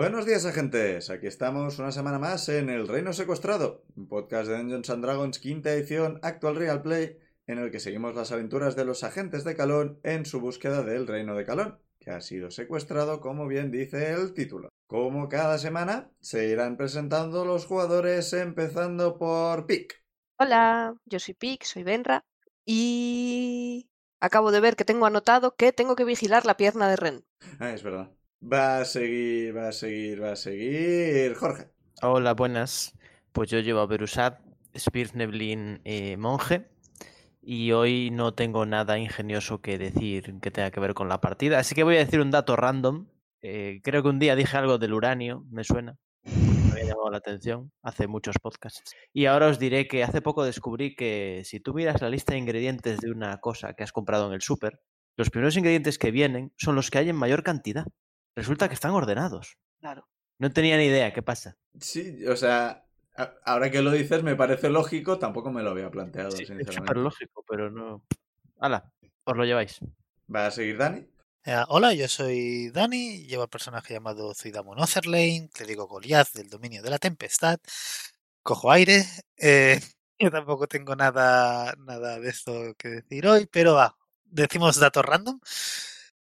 Buenos días, agentes. Aquí estamos una semana más en El Reino Secuestrado, un podcast de Dungeons and Dragons quinta edición Actual Real Play, en el que seguimos las aventuras de los agentes de Calón en su búsqueda del Reino de Calón, que ha sido secuestrado, como bien dice el título. Como cada semana, se irán presentando los jugadores, empezando por Pic. Hola, yo soy Pic, soy Benra y acabo de ver que tengo anotado que tengo que vigilar la pierna de Ren. Ah, es verdad. Va a seguir, va a seguir, va a seguir. Jorge. Hola, buenas. Pues yo llevo a Berusat, Spirneblin eh, monje. Y hoy no tengo nada ingenioso que decir que tenga que ver con la partida. Así que voy a decir un dato random. Eh, creo que un día dije algo del uranio, me suena. Me había llamado la atención hace muchos podcasts. Y ahora os diré que hace poco descubrí que si tú miras la lista de ingredientes de una cosa que has comprado en el súper, los primeros ingredientes que vienen son los que hay en mayor cantidad. Resulta que están ordenados. Claro. No tenía ni idea, ¿qué pasa? Sí, o sea, ahora que lo dices me parece lógico, tampoco me lo había planteado, Sí, es sinceramente. súper lógico, pero no. ¡Hala! Os lo lleváis. ¿Va a seguir Dani? Eh, hola, yo soy Dani, llevo al personaje llamado Zuidamun Otherlane, digo Goliath del dominio de la tempestad, cojo aire, eh, yo tampoco tengo nada, nada de esto que decir hoy, pero va, decimos datos random.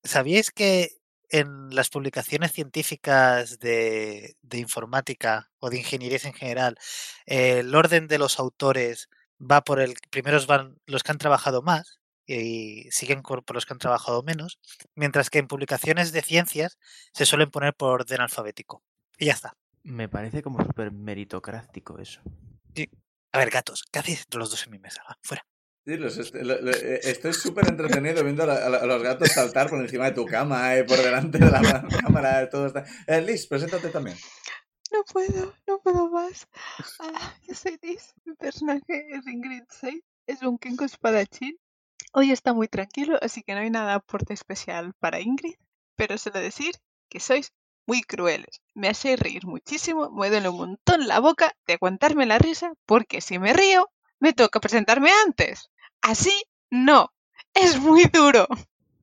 ¿Sabíais que en las publicaciones científicas de, de informática o de ingenierías en general, eh, el orden de los autores va por el, primeros van los que han trabajado más y siguen por los que han trabajado menos, mientras que en publicaciones de ciencias se suelen poner por orden alfabético. Y ya está. Me parece como súper meritocrático eso. A ver, gatos, ¿qué hacéis los dos en mi mesa? Fuera. Sí, los lo- lo- eh, estoy súper entretenido viendo a, a los gatos saltar por encima de tu cama, eh, por delante de la cámara, todo está... Eh, Liz, preséntate también. No puedo, no puedo más. Ah, yo soy Liz, mi personaje es Ingrid Seid, es un Kenko espadachín. Hoy está muy tranquilo, así que no hay nada aporte especial para Ingrid, pero suelo decir que sois muy crueles. Me hacéis reír muchísimo, me duele un montón la boca de aguantarme la risa, porque si me río, me toca presentarme antes. Así, no. Es muy duro.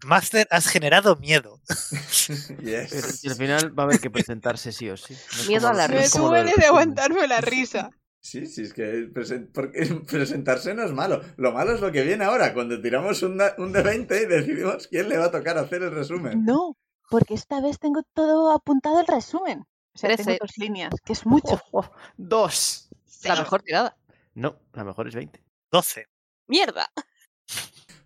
Master, has generado miedo. Yes. Si al final va a haber que presentarse sí o sí. No Miedo a la no Me duele de aguantarme la risa. Sí, sí, es que presen- presentarse no es malo. Lo malo es lo que viene ahora, cuando tiramos un, un de 20 y decidimos quién le va a tocar hacer el resumen. No, porque esta vez tengo todo apuntado el resumen. O sea, tengo dos líneas, que es mucho. Oh, oh, ¡Dos! La mejor tirada. No, la mejor es 20. 12. ¡Mierda!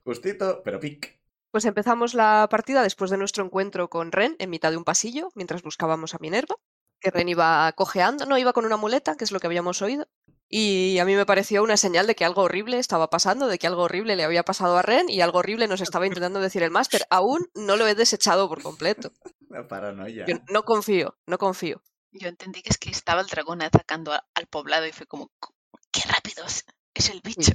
Justito, pero pic. Pues empezamos la partida después de nuestro encuentro con Ren en mitad de un pasillo mientras buscábamos a Minerva. Que Ren iba cojeando, no iba con una muleta, que es lo que habíamos oído. Y a mí me pareció una señal de que algo horrible estaba pasando, de que algo horrible le había pasado a Ren y algo horrible nos estaba intentando decir el máster. Aún no lo he desechado por completo. La paranoia. Yo no confío, no confío. Yo entendí que es que estaba el dragón atacando al poblado y fue como, "Co- ¡qué rápido es, es el bicho!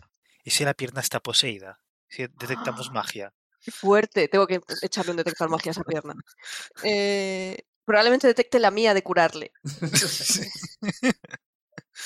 ¿Y si la pierna está poseída? Si detectamos magia. Qué fuerte. Tengo que echarle un detector magia a esa pierna. Eh, probablemente detecte la mía de curarle.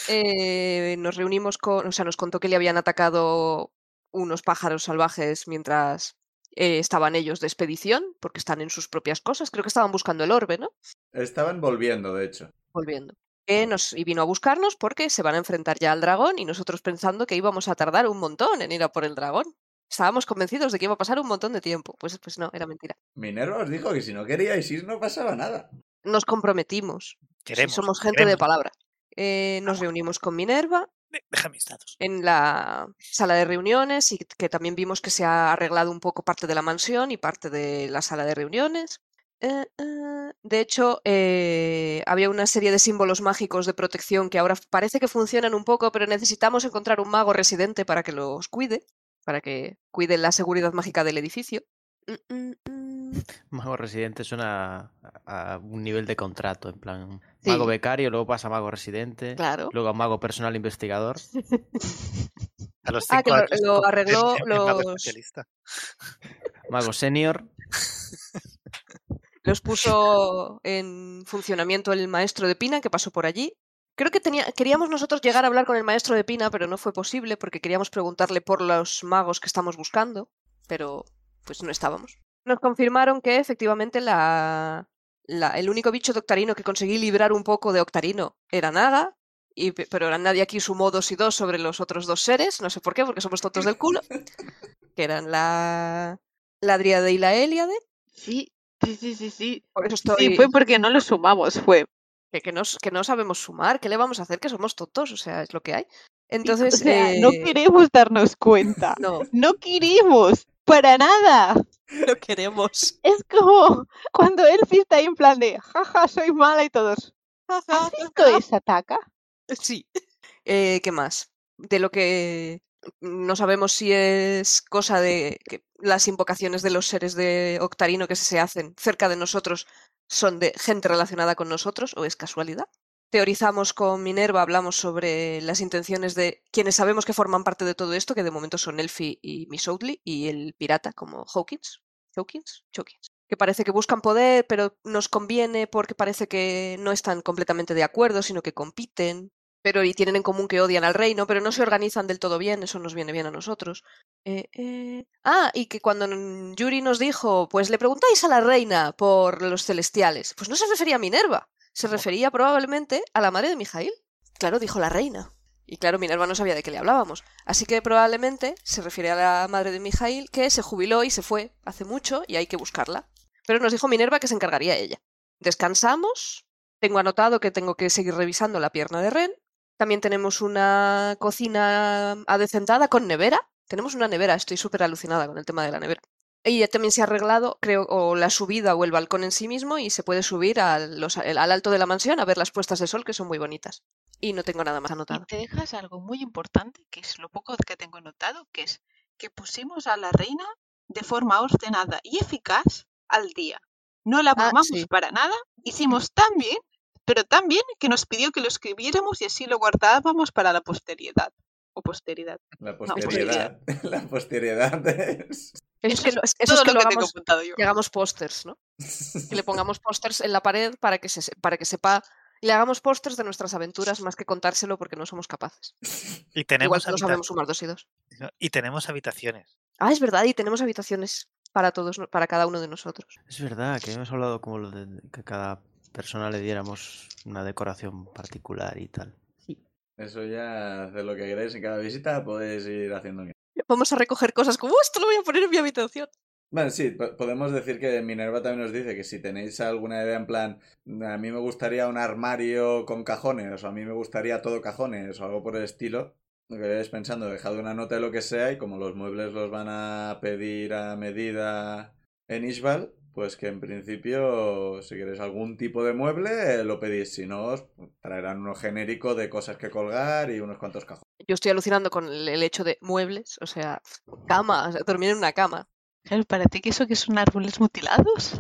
Eh, nos reunimos con, o sea, nos contó que le habían atacado unos pájaros salvajes mientras eh, estaban ellos de expedición, porque están en sus propias cosas. Creo que estaban buscando el orbe, ¿no? Estaban volviendo, de hecho. Volviendo. Que nos, y vino a buscarnos porque se van a enfrentar ya al dragón y nosotros pensando que íbamos a tardar un montón en ir a por el dragón. Estábamos convencidos de que iba a pasar un montón de tiempo. Pues, pues no, era mentira. Minerva os dijo que si no queríais ir no pasaba nada. Nos comprometimos. Queremos. somos gente de palabra. Eh, nos reunimos con Minerva De- Deja mis dados. en la sala de reuniones y que también vimos que se ha arreglado un poco parte de la mansión y parte de la sala de reuniones. Eh, eh, De hecho, eh, había una serie de símbolos mágicos de protección que ahora parece que funcionan un poco, pero necesitamos encontrar un mago residente para que los cuide, para que cuide la seguridad mágica del edificio. Mm, mm, mm. Mago residente suena a, a un nivel de contrato, en plan. Sí. Mago becario, luego pasa a mago residente, Claro. luego a mago personal investigador. A los Ah, cinco que lo- lo arregló los- especialista. Mago senior. Los puso en funcionamiento el maestro de Pina, que pasó por allí. Creo que tenía, queríamos nosotros llegar a hablar con el maestro de Pina, pero no fue posible porque queríamos preguntarle por los magos que estamos buscando, pero pues no estábamos. Nos confirmaron que efectivamente la, la- el único bicho de Octarino que conseguí librar un poco de Octarino era Naga, y, pe- pero nadie aquí sumó dos y dos sobre los otros dos seres, no sé por qué, porque somos tontos del culo, que eran la, la Dríade y la Héliade. Sí, sí, sí, sí, sí. Por eso Sí, estoy. fue porque no lo sumamos, fue. que, que, no, que no sabemos sumar, ¿qué le vamos a hacer? Que somos tontos, o sea, es lo que hay. o Entonces, sea, no eh, queremos darnos cuenta. no, No queremos, para nada. no queremos. Es como cuando Elfie está ahí en plan de, jaja, soy mala y todos. ¿Has visto esa taca? Sí. Eh, ¿qué más? De lo que no sabemos si es cosa de que las invocaciones de los seres de Octarino que se hacen cerca de nosotros son de gente relacionada con nosotros o es casualidad. Teorizamos con Minerva, hablamos sobre las intenciones de quienes sabemos que forman parte de todo esto, que de momento son Elfie y Miss Oatley, y el pirata como Hawkins. Hawkins, Hawkins. Que parece que buscan poder, pero nos conviene porque parece que no están completamente de acuerdo, sino que compiten pero y tienen en común que odian al reino, pero no se organizan del todo bien, eso nos viene bien a nosotros. Eh, eh, Ah, y que cuando Yuri nos dijo, pues le preguntáis a la reina por los celestiales, pues no se refería a Minerva, se refería probablemente a la madre de Mijail. Claro, dijo la reina. Y claro, Minerva no sabía de qué le hablábamos. Así que probablemente se refiere a la madre de Mijail, que se jubiló y se fue hace mucho y hay que buscarla. Pero nos dijo Minerva que se encargaría ella. Descansamos. Tengo anotado que tengo que seguir revisando la pierna de Ren. También tenemos una cocina adecentada con nevera. Tenemos una nevera, estoy súper alucinada con el tema de la nevera. Y ya también se ha arreglado, creo, o la subida o el balcón en sí mismo y se puede subir al, los- al alto de la mansión a ver las puestas de sol que son muy bonitas. Y no tengo nada más Y anotado. te dejas algo muy importante, que es lo poco que tengo anotado, que es que pusimos a la reina de forma ordenada y eficaz al día. No la Ah, sí. para nada, hicimos tan bien, pero tan bien que nos pidió que lo escribiéramos y así lo guardábamos para la posteridad. O posteridad. La posteridad. posteridad. La posteridad es. Es Eso que es lo, es- eso Todo es que lo lo que tengo hagamos, apuntado yo. que hagamos pósters, ¿no? Que le pongamos pósters en la pared para que, se, para que sepa. Le hagamos pósters de nuestras aventuras más que contárselo porque no somos capaces. Y Igual tenemos, que no habita- sabemos sumar dos y dos. y tenemos habitaciones. Ah, es verdad, y tenemos habitaciones para todos, para cada uno de nosotros. Es verdad que hemos hablado como lo de que cada persona le diéramos una decoración particular y tal. Eso ya hace lo que queráis en cada visita, podéis ir haciendo. Vamos a recoger cosas como esto lo voy a poner en mi habitación. Bueno, sí, po- podemos decir que Minerva también nos dice que si tenéis alguna idea en plan, a mí me gustaría un armario con cajones, o a mí me gustaría todo cajones, o algo por el estilo, lo que vayáis pensando, dejad una nota de lo que sea y como los muebles los van a pedir a medida en Ishbal, pues que en principio, si queréis algún tipo de mueble, lo pedís, si no, os traerán uno genérico de cosas que colgar y unos cuantos cajones. Yo estoy alucinando con el hecho de muebles, o sea, cama, o sea, dormir en una cama. ¿Para ti que eso que son árboles mutilados?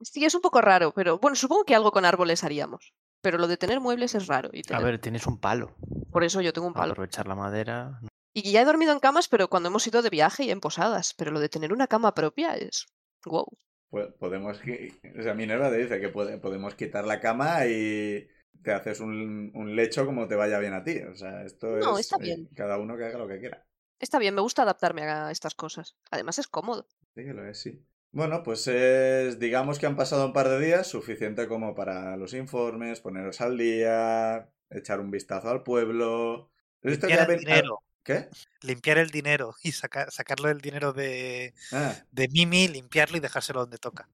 Sí, es un poco raro, pero bueno, supongo que algo con árboles haríamos. Pero lo de tener muebles es raro. Y A ver, tienes un palo. Por eso yo tengo un palo. Aprovechar la madera. Y ya he dormido en camas, pero cuando hemos ido de viaje y en posadas. Pero lo de tener una cama propia es. Wow. Po- Podemos, o sea, Minerva te dice que puede- podemos quitar la cama y te haces un, un lecho como te vaya bien a ti. O sea, esto No, es está eh, bien. cada uno que haga lo que quiera. Está bien, me gusta adaptarme a estas cosas. Además es cómodo. Sí que lo es, sí. Bueno, pues es, digamos que han pasado un par de días, suficiente como para los informes, poneros al día, echar un vistazo al pueblo. Esto ya ven- dinero. ¿Qué? Limpiar el dinero y sacar, sacarlo del dinero de, Ah, de Mimi, limpiarlo y dejárselo donde toca.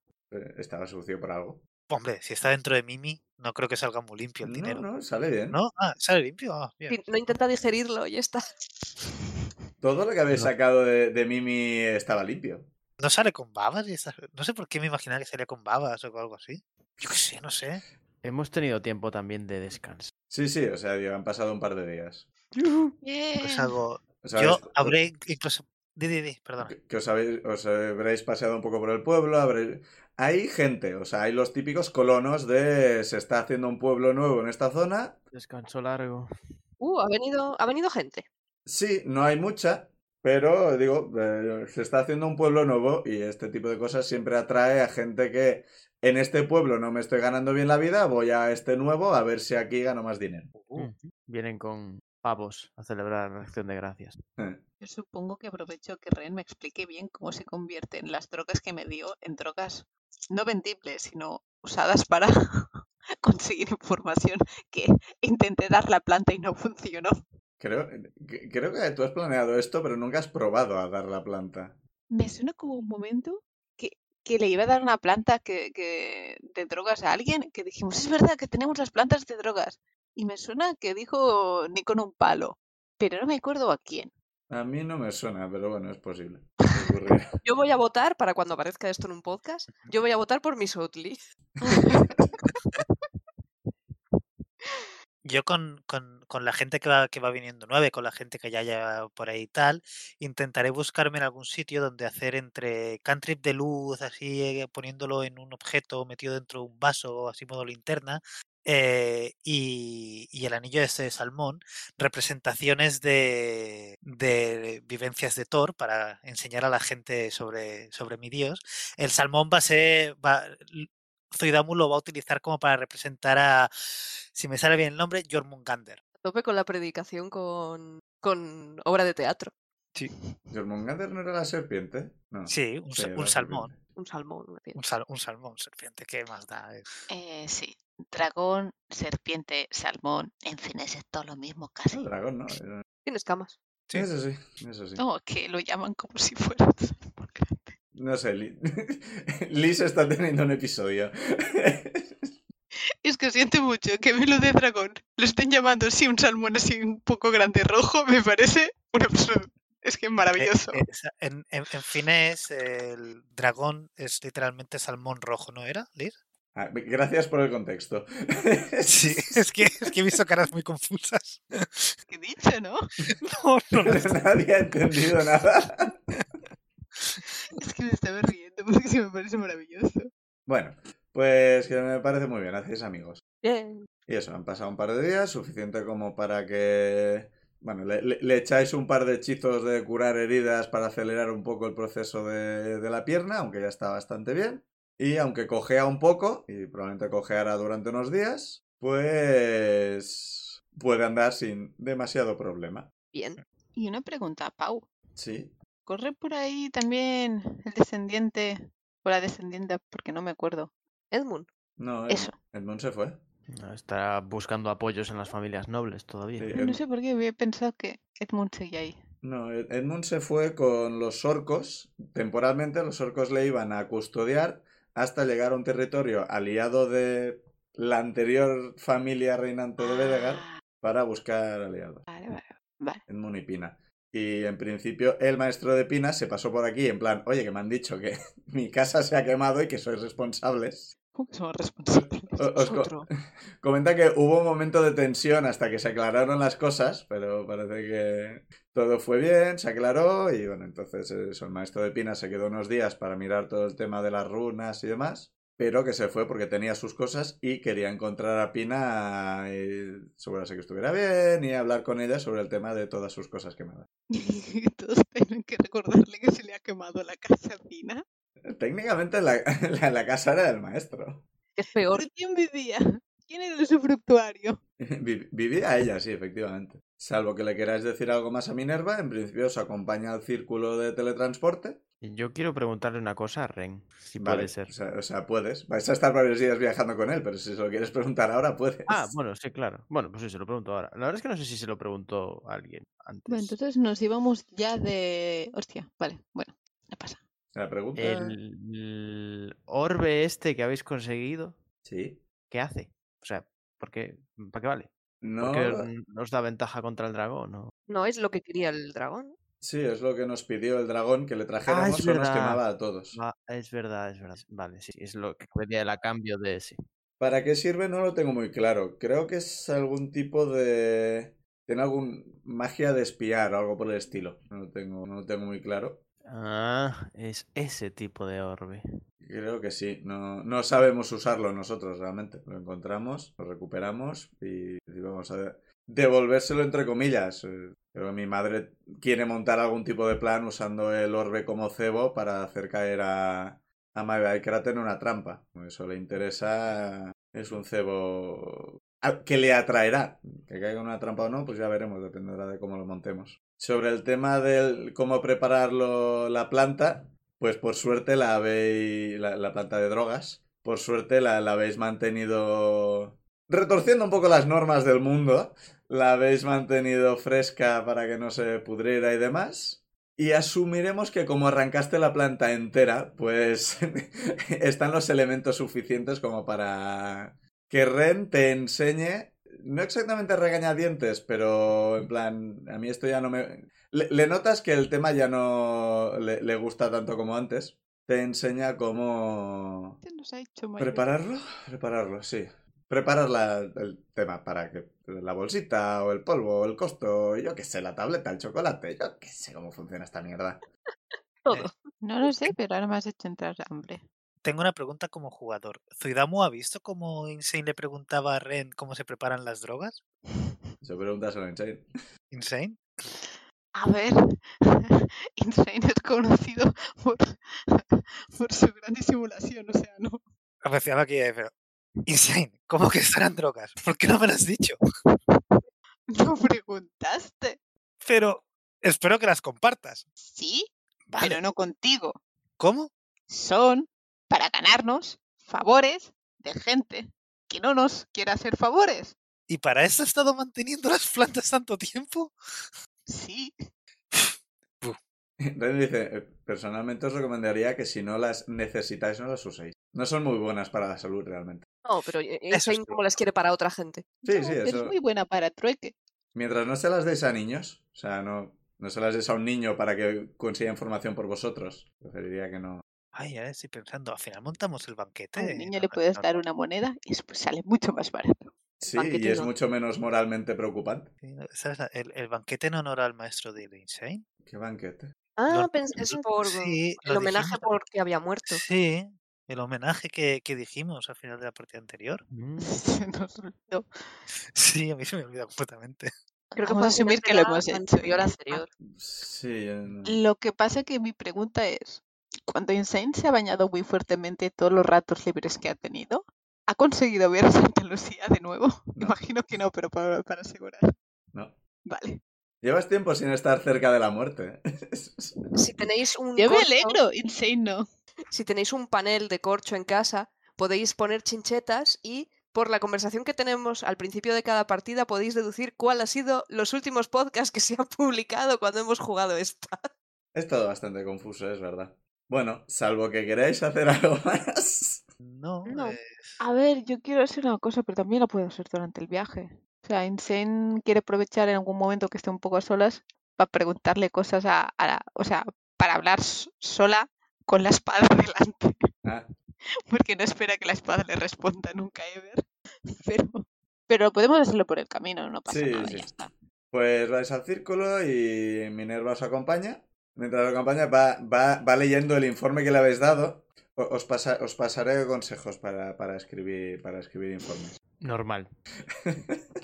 estaba sucio por algo. Hombre, si está dentro de Mimi, no creo que salga muy limpio el No, dinero. no, sale bien. ¿No? Ah, sale limpio. Ah, bien. No intenta digerirlo y ya está. Todo lo que habéis No. sacado de, de Mimi estaba limpio. ¿No sale con babas? y esas- No sé por qué me imaginaba que salía con babas o algo así. Yo qué sé, no sé. Hemos tenido tiempo también de descanso. Sí, sí, o sea, han pasado un par de días. Pues algo. O sea, Yo habré incluso. Di, di, di, perdona. que, que os, habéis, os habréis paseado un poco por el pueblo, habréis... Hay gente, o sea, hay los típicos colonos de se está haciendo un pueblo nuevo en esta zona. Descanso largo. Uh, ha venido, ha venido gente. Sí, no hay mucha, pero digo, eh, se está haciendo un pueblo nuevo y este tipo de cosas siempre atrae a gente que en este pueblo no me estoy ganando bien la vida, voy a este nuevo a ver si aquí gano más dinero. Uh, Mm. Vienen con pavos a celebrar la acción de gracias. Eh, Yo supongo que aprovecho que Ren me explique bien cómo se convierten las drogas que me dio en drogas no vendibles, sino usadas para conseguir información que intenté dar la planta y no funcionó. Creo, que- creo que tú has planeado esto, pero nunca has probado a dar la planta. Me suena como un momento que, que le iba a dar una planta que, que- de drogas a alguien, que dijimos, es verdad que tenemos las plantas de drogas. Y me suena que dijo ni con un palo, pero no me acuerdo a quién. A mí no me suena, pero bueno, es posible. Yo voy a votar para cuando aparezca esto en un podcast. Yo voy a votar por Miss Oatley. Yo con, con, con la gente que va, que va viniendo nueve, con la gente que ya haya por ahí y tal, intentaré buscarme en algún sitio donde hacer entre cantrip de luz, así eh, poniéndolo en un objeto metido dentro de un vaso, así modo linterna, eh, y, y el anillo este de salmón, representaciones de, de vivencias de Thor para enseñar a la gente sobre, sobre mi dios. El salmón va a ser, va, Zoidamu lo va a utilizar como para representar a, si me sale bien el nombre, Jormungander. A tope con la predicación con, con obra de teatro. ¿Jormungander no era la serpiente? No. Sí, un, era un salmón. serpiente. Un salmón. Un, sal- un salmón, serpiente, ¿qué más da? Eh, sí. Dragón, serpiente, salmón. En fin, es todo lo mismo casi. El dragón, ¿no? Tiene escamas. Sí. Eso sí, eso sí. No, que lo llaman como si fuera un salmón grande. No sé, Li- Liz está teniendo un episodio. Es que siento mucho que me lo de dragón lo estén llamando así un salmón así un poco grande rojo, me parece un absurdo. Es que es eh, maravilloso. eh, sa- en, en, en finés, el dragón es literalmente salmón rojo, ¿no era, Liz? Ah, Gracias por el contexto. Sí, es que, es que he visto caras muy confusas. ¿Qué he dicho, no? No, no, no, Nadie ha entendido nada. Es que me estaba riendo porque sí me parece maravilloso. Bueno, pues que me parece muy bien, hacéis amigos. Bien. Y eso, han pasado un par de días, suficiente como para que... Bueno, le, le- le echáis un par de hechizos de curar heridas para acelerar un poco el proceso de, de la pierna, aunque ya está bastante bien. Y aunque cojea un poco, y probablemente cojeará durante unos días, pues puede andar sin demasiado problema. Bien. Y una pregunta, Pau. Sí. ¿Corre por ahí también el descendiente o la descendiente? Porque no me acuerdo. Edmund. No, Ed- Eso. Edmund se fue. No, Estará buscando apoyos en las familias nobles todavía. Sí, No sé por qué había pensado que Edmund seguía ahí. No, Ed- Edmund se fue con los orcos. Temporalmente los orcos le iban a custodiar hasta llegar a un territorio aliado de la anterior familia reinante de Bedegar Ah, para buscar aliados. vale, vale, vale. Edmund y Pina. Y en principio el maestro de Pina se pasó por aquí en plan, oye, que me han dicho que mi casa se ha quemado y que sois responsables. ¿Cómo que somos responsables? Os co-. Comenta que hubo un momento de tensión hasta que se aclararon las cosas, pero parece que todo fue bien, se aclaró y bueno, entonces eso, el maestro de Pina se quedó unos días para mirar todo el tema de las runas y demás, pero que se fue porque tenía sus cosas y quería encontrar a Pina y asegurarse que estuviera bien y hablar con ella sobre el tema de todas sus cosas quemadas. Todos tienen que recordarle que se le ha quemado la casa a Pina. Técnicamente la, la- la casa era del maestro. Es peor. ¿Pero quién vivía? ¿Quién era el usufructuario? Vi- Vivía ella, sí, efectivamente. Salvo que le queráis decir algo más a Minerva, en principio os acompaña al círculo de teletransporte. Y Yo quiero preguntarle una cosa a Ren, si Vale, puede ser. O sea, o sea, puedes. Vais a estar varios días viajando con él, pero si se lo quieres preguntar ahora, puedes. Ah, bueno, sí, claro. Bueno, pues sí, se lo pregunto ahora. La verdad es que no sé si se lo preguntó a alguien antes. Bueno, entonces nos íbamos ya de... Hostia, vale, bueno, no pasa. La pregunta. El, el orbe este que habéis conseguido, Sí. ¿qué hace? O sea, ¿por qué? ¿Para qué vale? No. ¿Por qué nos da ventaja contra el dragón? ¿no? No es lo que quería el dragón. Sí, es lo que nos pidió el dragón que le trajéramos Ah, o nos quemaba a todos. Ah, es verdad, es verdad. Vale, sí, es lo que pedía el a cambio de sí. ¿Para qué sirve? No lo tengo muy claro. Creo que es algún tipo de. Tiene algún magia de espiar o algo por el estilo. No lo tengo, no lo tengo muy claro. Ah, es ese tipo de orbe. Creo que sí. No, no sabemos usarlo nosotros realmente. Lo encontramos, lo recuperamos y, vamos a devolvérselo entre comillas. Eh, Pero mi madre quiere montar algún tipo de plan usando el orbe como cebo para hacer caer a, a Kraten en una trampa. Eso le interesa. Es un cebo a- que le atraerá. Que caiga en una trampa o no, pues ya veremos, dependerá de cómo lo montemos. Sobre el tema del cómo prepararlo la planta, pues por suerte la habéis, la, la planta de drogas, por suerte la, la habéis mantenido retorciendo un poco las normas del mundo, la habéis mantenido fresca para que no se pudriera y demás. Y asumiremos que como arrancaste la planta entera, pues están los elementos suficientes como para que Ren te enseñe, no exactamente regañadientes, pero en plan, a mí esto ya no me... Le, le notas que el tema ya no le, le gusta tanto como antes. Te enseña cómo... ¿Qué nos ha hecho? ¿Prepararlo? Prepararlo, sí. Preparar la- el tema para que la bolsita o el polvo o el costo, yo qué sé, la tableta, el chocolate, yo qué sé cómo funciona esta mierda. Todo. No lo sé, pero ahora me has hecho entrar hambre. Tengo una pregunta como jugador. ¿Zuidamu ha visto cómo Insane le preguntaba a Ren cómo se preparan las drogas? Se pregunta solo Insane. ¿Insane? A ver, Insane es conocido por, por su gran disimulación, o sea, no. Apreciaba que pero, Insane, ¿cómo que estarán drogas? ¿Por qué no me lo has dicho? No preguntaste. Pero espero que las compartas. Sí, Vale. pero no contigo. ¿Cómo? Son para ganarnos favores de gente que no nos quiere hacer favores. ¿Y para eso he estado manteniendo las plantas tanto tiempo? Sí, Ren dice, "Eh, personalmente os recomendaría que si no las necesitáis no las uséis. No son muy buenas para la salud realmente. No, pero eh, Eso es como las quiere para otra gente. Sí, no, sí, eso. es muy buena para trueque. Mientras no se las deis a niños, o sea, no, no se las deis a un niño para que consiga información por vosotros. Preferiría que no. Ay, ya estoy pensando, al final montamos el A banquete. un niño le puedes dar una moneda y sale mucho más barato. Sí, y es no. mucho menos moralmente preocupante. sí, ¿sabes el, el banquete en honor al maestro de Insane. ¿Qué banquete? Ah, Lo- pens- es por sí, el homenaje dijimos- porque había muerto. Sí, el homenaje que, que dijimos al final de la partida anterior. Mm. Se nos olvidó. Sí, a mí se me olvida completamente. Creo que a asumir que lo hemos hecho. Anterior, anterior. Sí, no- Lo que pasa que mi pregunta es, cuando Insane se ha bañado muy fuertemente todos los ratos libres que ha tenido, ¿ha conseguido ver a Santa Lucía de nuevo? No. Imagino que no, pero para, para asegurar. no. Vale. Llevas tiempo sin estar cerca de la muerte. Si tenéis un Yo me corcho- alegro, Insane no. si tenéis un panel de corcho en casa, podéis poner chinchetas y por la conversación que tenemos al principio de cada partida podéis deducir cuál ha sido los últimos podcasts que se han publicado cuando hemos jugado esta. es todo bastante confuso, es verdad. Bueno, salvo que queráis hacer algo más. No, No. eh, A ver, yo quiero hacer una cosa, pero también la puedo hacer durante el viaje. O sea, Insane quiere aprovechar en algún momento que esté un poco a solas para preguntarle cosas a, a la- o sea, para hablar sola con la espada delante, Ah, porque no espera que la espada le responda nunca ever. Pero, pero podemos hacerlo por el camino, no pasa Sí, nada, sí. ya está. pues vais al círculo y Minerva os acompaña. Mientras os acompaña, va, va, va leyendo el informe que le habéis dado. Os, pasa- os pasaré consejos para, para, escribir, para escribir informes. Normal.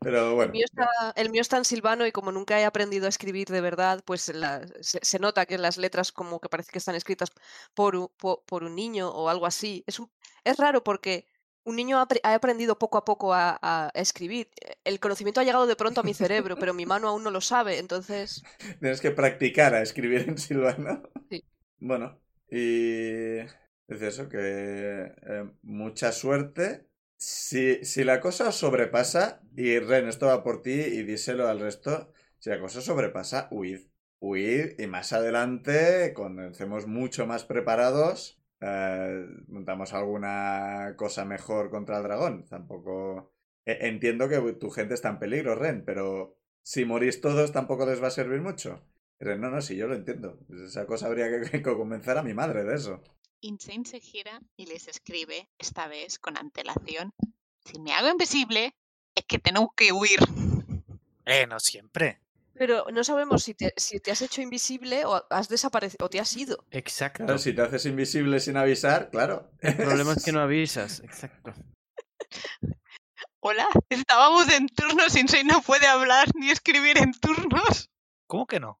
Pero El bueno, mío, está, el mío está en silvano y como nunca he aprendido a escribir de verdad, pues la- se, se nota que las letras como que parece que están escritas por, u- po- por, un niño o algo así. Es, un- es raro porque un niño ha, apre- ha aprendido poco a poco a, a escribir. El conocimiento ha llegado de pronto a mi cerebro, pero mi mano aún no lo sabe, entonces... tienes que practicar a escribir en silvano. Sí. Bueno, y es eso, que eh, mucha suerte. Si, si la cosa os sobrepasa, y Ren, esto va por ti y díselo al resto, si la cosa os sobrepasa, huid. Huid y más adelante, cuando estemos mucho más preparados, eh, montamos alguna cosa mejor contra el dragón. Tampoco... e- Entiendo que tu gente está en peligro, Ren, pero si morís todos tampoco les va a servir mucho. Ren, no, no, sí, yo lo entiendo. Esa cosa habría que, que convencer a mi madre de eso. Insane se gira y les escribe, esta vez con antelación. Si me hago invisible, es que tengo que huir. eh, no siempre. Pero no sabemos si te, si te has hecho invisible o has desaparecido o te has ido. Exacto. Claro, si te haces invisible sin avisar, claro. El problema es que no avisas. Exacto. Hola, estábamos en turnos, Insane no puede hablar ni escribir en turnos. ¿Cómo que no?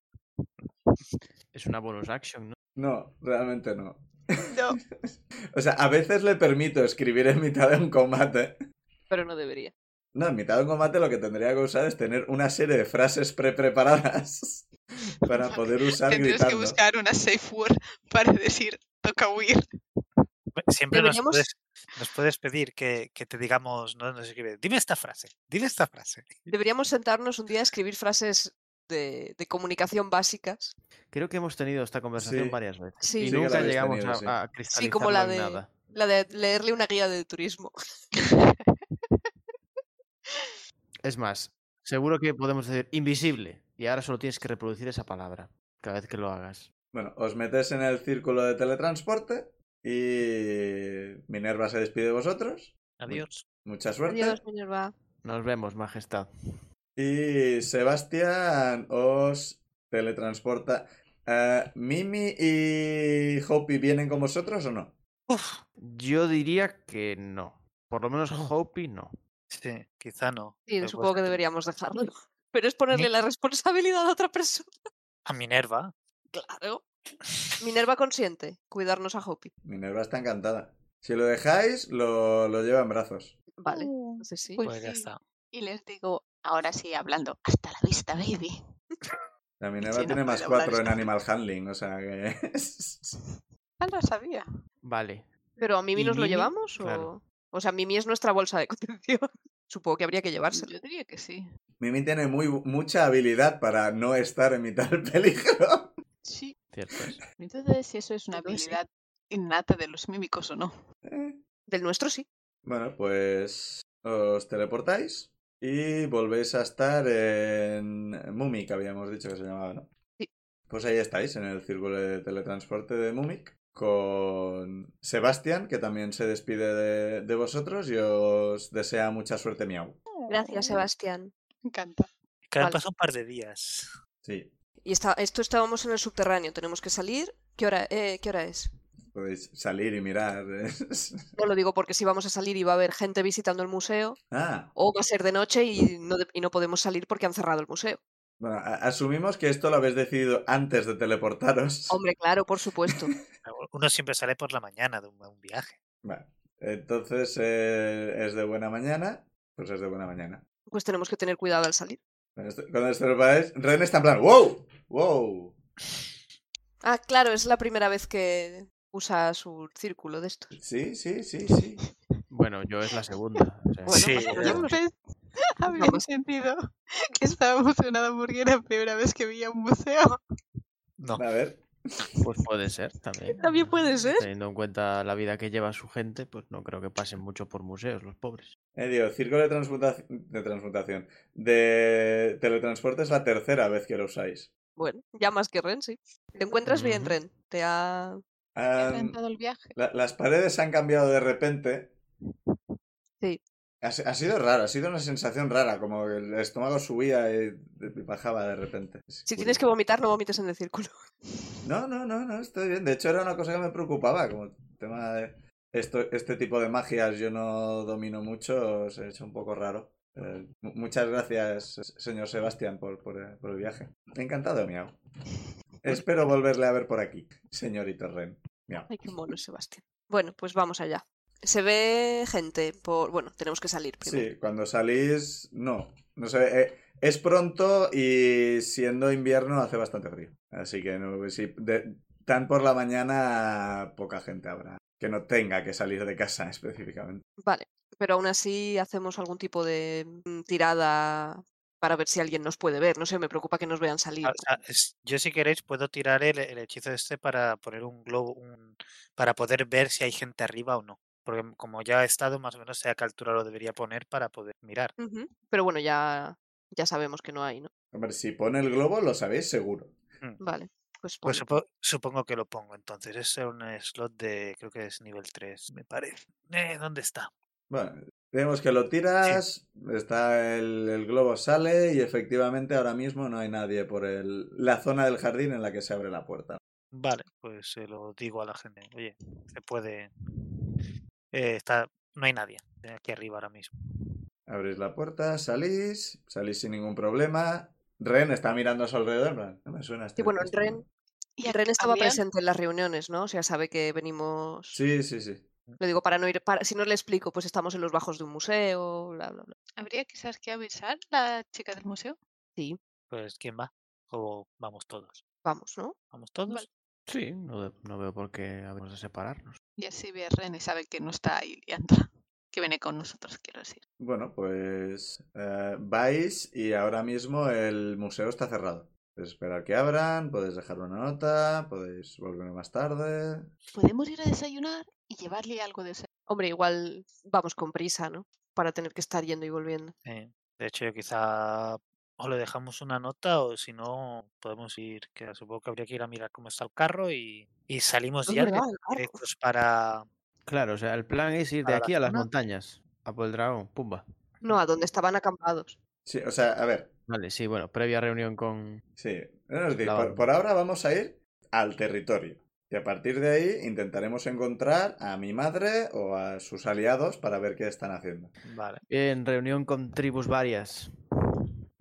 Es una bonus action, ¿no? No, realmente no. No. O sea, a veces le permito escribir en mitad de un combate. Pero no debería. No, en mitad de un combate lo que tendría que usar es tener una serie de frases pre-preparadas para poder usar Tendrías que gritando. buscar una safe word para decir toca huir. Siempre nos puedes, nos puedes pedir que, que te digamos, no nos escribe, dime esta frase, dime esta frase. Deberíamos sentarnos un día a escribir frases de, de comunicación básicas. Creo que hemos tenido esta conversación Sí. varias veces. Sí. y Sí que nunca llegamos tenido, a, sí. a Sí, cristalizarlo como la en de, nada. la de leerle una guía de turismo. Es más, seguro que podemos decir invisible. Y ahora solo tienes que reproducir esa palabra cada vez que lo hagas. Bueno, os metéis en el círculo de teletransporte y Minerva se despide de vosotros. Adiós. Mucha suerte. Adiós, Minerva. Nos vemos, majestad. Y Sebastián os teletransporta. Eh, ¿Mimi y Hopi vienen con vosotros o no? Uf, Yo diría que no. Por lo menos Hopi no. Sí, quizá no. Sí, supongo que deberíamos dejarlo. Pero es ponerle la responsabilidad a otra persona. A Minerva. Claro. Minerva consiente cuidarnos a Hopi. Minerva está encantada. Si lo dejáis, lo, lo lleva en brazos. Vale, Uh, entonces sí. Pues Pues ya sí. está. Y les digo, ahora sí, hablando, hasta la vista, baby. La Minerva no tiene más cuatro en Animal Handling, o sea que. Ah, lo sabía. Vale. ¿Pero a Mimi ¿Y nos lo llevamos? Claro. O... sea, Mimi es nuestra bolsa de contención. Supongo que habría que llevárselo. Yo diría que sí. Mimi tiene muy, mucha habilidad para no estar en mitad del peligro. Sí. Cierto es. Entonces, si eso es una Entonces habilidad innata de los mímicos o no. Eh, Del nuestro sí. Bueno, pues os teleportáis y volvéis a estar en Mumik, habíamos dicho que se llamaba, ¿no? Sí. Pues ahí estáis, en el círculo de teletransporte de Mumik, con Sebastián, que también se despide de, de vosotros y os desea mucha suerte, miau. Gracias, Sebastián. Me encanta. Que han Vale. pasado un par de días. Sí, Y está, esto estábamos en el subterráneo. Tenemos que salir. ¿Qué hora, eh, ¿qué hora es? podéis salir y mirar. No lo digo porque si vamos a salir y va a haber gente visitando el museo, ah, o va a ser de noche y no, de- y no podemos salir porque han cerrado el museo. Bueno, asumimos que esto lo habéis decidido antes de teleportaros. Hombre, claro, por supuesto. Uno siempre sale por la mañana de un, un viaje. Vale. Entonces eh, es de buena mañana, pues es de buena mañana. Pues tenemos que tener cuidado al salir. Cuando esto- Cuando esto lo paráis, Ren está en plan, ¡wow! ¡wow! Ah, claro, es la primera vez que usa su círculo de estos. Sí, sí, sí, sí. Bueno, yo es la segunda. o sea, Bueno, Sí, pues había Vamos. entendido que estaba emocionada porque era la primera vez que veía un museo. No. A ver, Pues puede ser también. También puede ser. Teniendo en cuenta la vida que lleva su gente, pues no creo que pasen mucho por museos los pobres. eh, digo, círculo de transmutación, de transmutación. De teletransporte es la tercera vez que lo usáis. Bueno, ya más que Ren, sí. ¿Te encuentras bien, Ujú. Ren? Te ha... Rentado el viaje. la- las paredes han cambiado de repente. Sí. Ha, si- ha sido raro, ha sido una sensación rara, como el estómago subía y y bajaba de repente. Si tienes que vomitar, no vomites en el círculo. No, no, no, no, estoy bien. De hecho, era una cosa que me preocupaba, como el tema de esto, este tipo de magias yo no domino mucho, se ha hecho un poco raro. Eh, mu- muchas gracias, señor Sebastián, por, por, eh, por el viaje. Encantado, miau. Espero volverle a ver por aquí, señorito Ren. Miau. Ay, qué mono, Sebastián. Bueno, pues vamos allá. Se ve gente por... Bueno, tenemos que salir primero. Sí, cuando salís, no. No sé, eh, es pronto y siendo invierno hace bastante frío. Así que no, si de- tan por la mañana poca gente habrá que no tenga que salir de casa específicamente. Vale, pero aún así hacemos algún tipo de mm, tirada para ver si alguien nos puede ver. No sé, me preocupa que nos vean salir. Ah, o sea, es- yo si queréis puedo tirar el, el hechizo este para poner un globo, un- para poder ver si hay gente arriba o no. Porque como ya he estado, más o menos sé a qué altura lo debería poner para poder mirar. Pero bueno, ya, ya sabemos que no hay, ¿no? Hombre, si pone el globo lo sabéis seguro. Vale, pues, Pues supo- supongo que lo pongo entonces. Es un slot de, creo que es nivel 3, me parece. Eh, ¿Dónde está? Bueno, vemos que lo tiras, está el, el globo sale y efectivamente ahora mismo no hay nadie por el, la zona del jardín en la que se abre la puerta. Vale, pues se lo digo a la gente. Oye, se puede... eh, está... No hay nadie eh, aquí arriba ahora mismo. Abrís la puerta, salís, salís sin ningún problema. Ren está mirando a su alrededor. No me suena este. Sí, bueno, este- Ren, Y Ren estaba presente en las reuniones, ¿no? O sea, sabe que venimos... Sí, sí, sí. Lo digo para no ir... Para... Si no le explico, pues estamos en los bajos de un museo, bla, bla, bla. ¿Habría quizás que avisar la chica del museo? Sí, Pues ¿quién va? O vamos todos. vamos, ¿no? ¿Vamos todos? Vale. Sí, no, no veo por qué habemos de separarnos. Y así ve Ren y sabe que no está ahí liándola, Que viene con nosotros, quiero decir. Bueno, pues eh, vais y ahora mismo el museo está cerrado. Podéis esperar que abran, podéis dejar una nota, podéis volver más tarde. Podemos ir a desayunar y llevarle algo de ese. Hombre, igual vamos con prisa, ¿no? Para tener que estar yendo y volviendo. Sí. De hecho, yo quizá o le dejamos una nota o si no, podemos ir, que supongo que habría que ir a mirar cómo está el carro y, y salimos ya verdad, directos para... Claro, o sea, el plan es ir de ¿Para la aquí a las zona? montañas, a por el dragón, pumba. No, a donde estaban acampados. Sí, o sea, a ver, Vale, sí, bueno, previa reunión con... sí. no por, por ahora vamos a ir al territorio. Y a partir de ahí intentaremos encontrar a mi madre o a sus aliados para ver qué están haciendo. Vale. En reunión con tribus varias.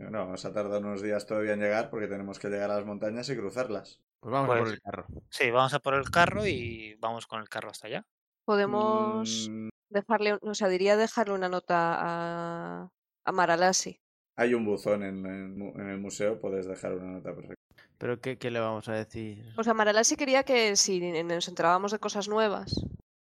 No, vamos a tardar unos días todavía en llegar porque tenemos que llegar a las montañas y cruzarlas. Pues vamos a por Pues- el carro. Sí, vamos a por el carro y vamos con el carro hasta allá. Podemos Mm, dejarle, o sea, diría dejarle una nota a, a Maralasi. hay un buzón en, en mu- en el museo, puedes dejar una nota perfecta. Pero ¿qué, qué le vamos a decir? O sea, Maralasi quería que si nos enterábamos de cosas nuevas